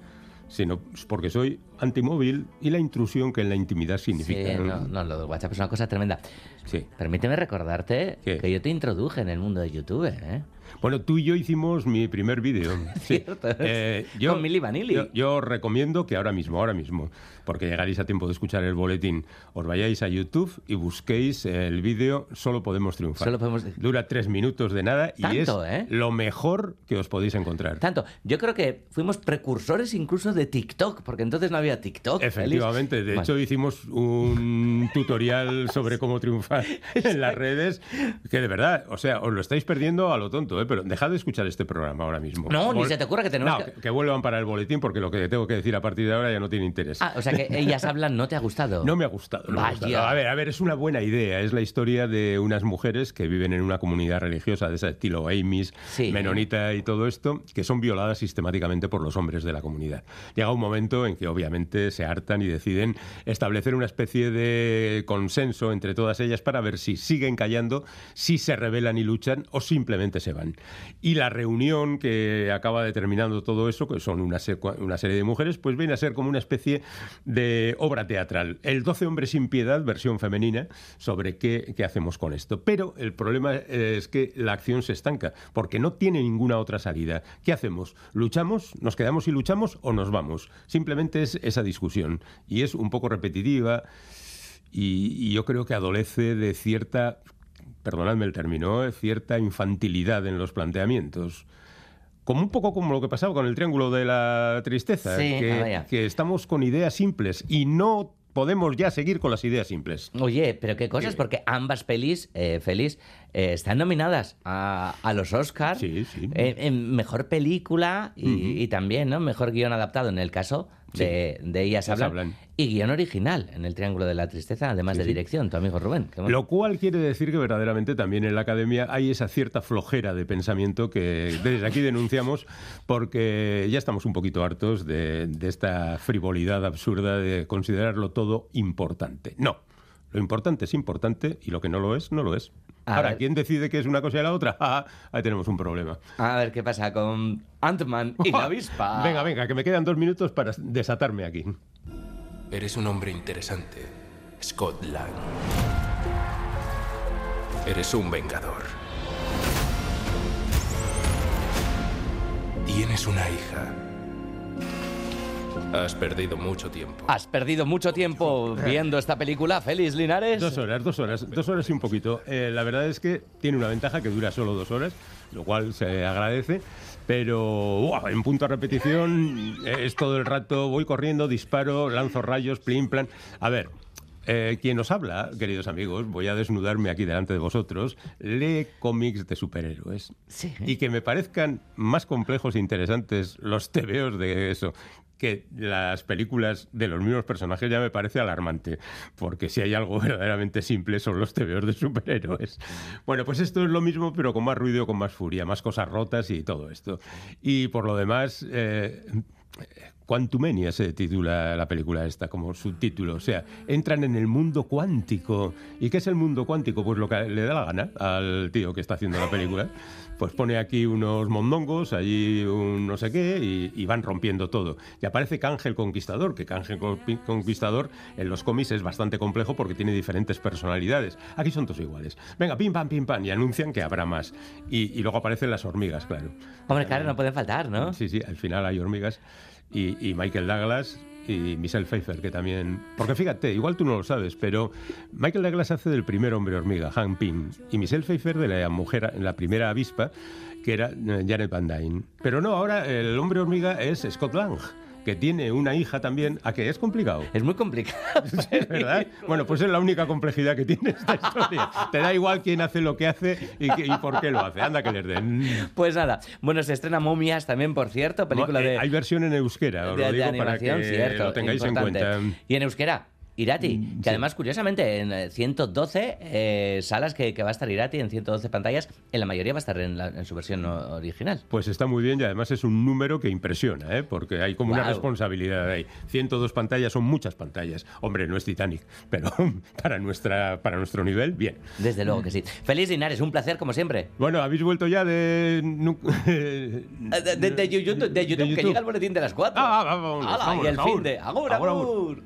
[SPEAKER 24] sino porque soy antimóvil y la intrusión que en la intimidad significa.
[SPEAKER 1] Sí, no, no, lo del WhatsApp es una cosa tremenda.
[SPEAKER 24] Sí.
[SPEAKER 1] Permíteme recordarte
[SPEAKER 24] ¿Qué?
[SPEAKER 1] que yo te introduje en el mundo de YouTube, ¿eh?
[SPEAKER 24] Bueno, tú y yo hicimos mi primer vídeo. *laughs* Sí.
[SPEAKER 1] Cierto.
[SPEAKER 24] Eh,
[SPEAKER 1] Con Milli Vanilli.
[SPEAKER 24] Yo, yo recomiendo que ahora mismo, ahora mismo, porque llegaréis a tiempo de escuchar el boletín, os vayáis a YouTube y busquéis el vídeo Solo Podemos Triunfar.
[SPEAKER 1] Solo podemos-
[SPEAKER 24] Dura tres minutos de nada y
[SPEAKER 1] Tanto,
[SPEAKER 24] es
[SPEAKER 1] ¿eh?
[SPEAKER 24] lo mejor que os podéis encontrar.
[SPEAKER 1] Tanto, yo creo que fuimos precursores incluso de TikTok, porque entonces no había TikTok.
[SPEAKER 24] Efectivamente, de
[SPEAKER 1] Bueno,
[SPEAKER 24] hecho hicimos un *laughs* tutorial sobre cómo triunfar en las redes, que de verdad, o sea, os lo estáis perdiendo a lo tonto, ¿eh? pero dejad de escuchar este programa ahora mismo.
[SPEAKER 1] No, ni
[SPEAKER 24] Vol-
[SPEAKER 1] se te ocurra que tenemos
[SPEAKER 24] No,
[SPEAKER 1] que-
[SPEAKER 24] que... vuelvan para el boletín porque lo que tengo que decir a partir de ahora ya no tiene interés.
[SPEAKER 1] Ah, o sea que *laughs* ellas hablan, ¿no te ha gustado?
[SPEAKER 24] No me ha gustado. no me ha
[SPEAKER 1] Vaya.
[SPEAKER 24] gustado. A ver, a ver, es una buena idea. Es la historia de unas mujeres que viven en una comunidad religiosa de ese estilo Amis,
[SPEAKER 1] Sí.
[SPEAKER 24] menonita y todo esto, que son violadas sistemáticamente por los hombres de la comunidad. Llega un momento en que obviamente se hartan y deciden establecer una especie de consenso entre todas ellas para ver si siguen callando, si se rebelan y luchan o simplemente se van. Y la reunión que acaba determinando todo eso, que son una, se- una serie de mujeres, pues viene a ser como una especie de obra teatral. El 12 hombres sin piedad, versión femenina, sobre qué, hacemos con esto. Pero el problema es que la acción se estanca, porque no tiene ninguna otra salida. ¿Qué hacemos? ¿Luchamos? ¿Nos quedamos y luchamos o nos vamos? Simplemente es esa discusión. Y es un poco repetitiva y yo creo que adolece de cierta, perdonadme el término, ¿eh? cierta infantilidad en los planteamientos. Como un poco como lo que pasaba con el triángulo de la tristeza,
[SPEAKER 1] Sí, ah,
[SPEAKER 24] que, que estamos con ideas simples y no podemos ya seguir con las ideas simples.
[SPEAKER 1] Oye, pero qué cosas, porque ambas pelis, eh, Félix, eh, están nominadas a, a los Oscars en, en mejor película y, también, ¿no? Mejor guion adaptado en el caso de, de Ellas hablan,
[SPEAKER 24] hablan.
[SPEAKER 1] Y guion original en el Triángulo de la Tristeza, además
[SPEAKER 24] Sí,
[SPEAKER 1] de
[SPEAKER 24] sí.
[SPEAKER 1] dirección, tu amigo Rubén. que bueno.
[SPEAKER 24] Lo cual quiere decir que verdaderamente también en la academia hay esa cierta flojera de pensamiento que desde aquí denunciamos porque ya estamos un poquito hartos de, de esta frivolidad absurda de considerarlo todo importante. No, lo importante es importante y lo que no lo es, no lo es.
[SPEAKER 1] A
[SPEAKER 24] Ahora,
[SPEAKER 1] ver.
[SPEAKER 24] ¿quién decide que es una cosa y la otra? *laughs* Ah, ahí tenemos un problema.
[SPEAKER 1] A ver qué pasa con Ant-Man y la *laughs* avispa.
[SPEAKER 24] Venga, venga, que me quedan dos minutos para desatarme aquí.
[SPEAKER 28] Eres un hombre interesante, Scott Lang. Eres un vengador. Tienes una hija. Has perdido mucho tiempo.
[SPEAKER 1] Has perdido mucho tiempo viendo esta película, Félix Linares.
[SPEAKER 24] Dos horas, dos horas, dos horas y un poquito. Eh, la verdad es que tiene una ventaja que dura solo dos horas, lo cual se agradece. Pero en punto a repetición eh, es todo el rato, voy corriendo, disparo, lanzo rayos, plin, plan. A ver, eh, quien os habla, queridos amigos, voy a desnudarme aquí delante de vosotros, lee cómics de superhéroes. Y que me parezcan más complejos e interesantes los tebeos de eso que las películas de los mismos personajes ya me parece alarmante, porque si hay algo *laughs* verdaderamente simple son los tebeos de superhéroes. Bueno, pues esto es lo mismo, pero con más ruido, con más furia, más cosas rotas y todo esto. Y por lo demás, eh, Quantumania se titula la película esta como subtítulo. O sea, entran en el mundo cuántico. ¿Y qué es el mundo cuántico? Pues lo que le da la gana al tío que está haciendo la película. Pues pone aquí unos mondongos, allí un no sé qué, y, y van rompiendo todo. Y aparece Cángel Conquistador, que Cángel Conqui- Conquistador en los cómics es bastante complejo porque tiene diferentes personalidades. Aquí son todos iguales. Venga, pim, pam, pim, pam, y anuncian que habrá más. Y, y luego aparecen las hormigas, claro.
[SPEAKER 1] Hombre, claro, no pueden faltar, ¿no?
[SPEAKER 24] Sí, sí, al final hay hormigas. Y, y Michael Douglas y Michelle Pfeiffer, que también... Porque fíjate, igual tú no lo sabes, pero Michael Douglas hace del primer hombre hormiga, Hank Pym, y Michelle Pfeiffer de la mujer, la primera avispa, que era eh, Janet Van Dyne. Pero no, ahora el hombre hormiga es Scott Lang que tiene una hija también, a que es complicado.
[SPEAKER 1] Es muy complicado. *laughs*
[SPEAKER 24] ¿verdad? *laughs* Bueno, pues es la única complejidad que tiene esta historia. *laughs* Te da igual quién hace lo que hace y, por qué lo hace. Anda que les den.
[SPEAKER 1] Pues nada, bueno, se estrena Momias también, por cierto, película
[SPEAKER 24] Eh,
[SPEAKER 1] de,
[SPEAKER 24] Hay versión en euskera, os
[SPEAKER 1] de-
[SPEAKER 24] lo
[SPEAKER 1] de
[SPEAKER 24] digo para que
[SPEAKER 1] cierto,
[SPEAKER 24] lo tengáis
[SPEAKER 1] importante.
[SPEAKER 24] en cuenta.
[SPEAKER 1] Y en euskera. Irati,
[SPEAKER 24] Mm,
[SPEAKER 1] que
[SPEAKER 24] sí.
[SPEAKER 1] además, curiosamente, en eh, 112 eh, salas que, que va a estar Irati, en 112 pantallas, en la mayoría va a estar en, la- en su versión original.
[SPEAKER 24] Pues está muy bien y además es un número que impresiona, ¿eh? porque hay como una responsabilidad ahí. 102 pantallas son muchas pantallas. Hombre, no es Titanic, *laughs* pero para, nuestra, para nuestro nivel, bien.
[SPEAKER 1] Desde luego que sí. Feliz Linares, un placer como siempre.
[SPEAKER 24] Bueno, ¿habéis vuelto ya de... *laughs*
[SPEAKER 1] Eh, De, de- de YouTube, de YouTube, que
[SPEAKER 24] YouTube.
[SPEAKER 1] llega el boletín de las 4.
[SPEAKER 24] Ah, vámonos,
[SPEAKER 1] ¡Hala!
[SPEAKER 24] vámonos,
[SPEAKER 1] y el fin de. ¡Agur,
[SPEAKER 24] Agur,
[SPEAKER 1] agur!
[SPEAKER 24] agur.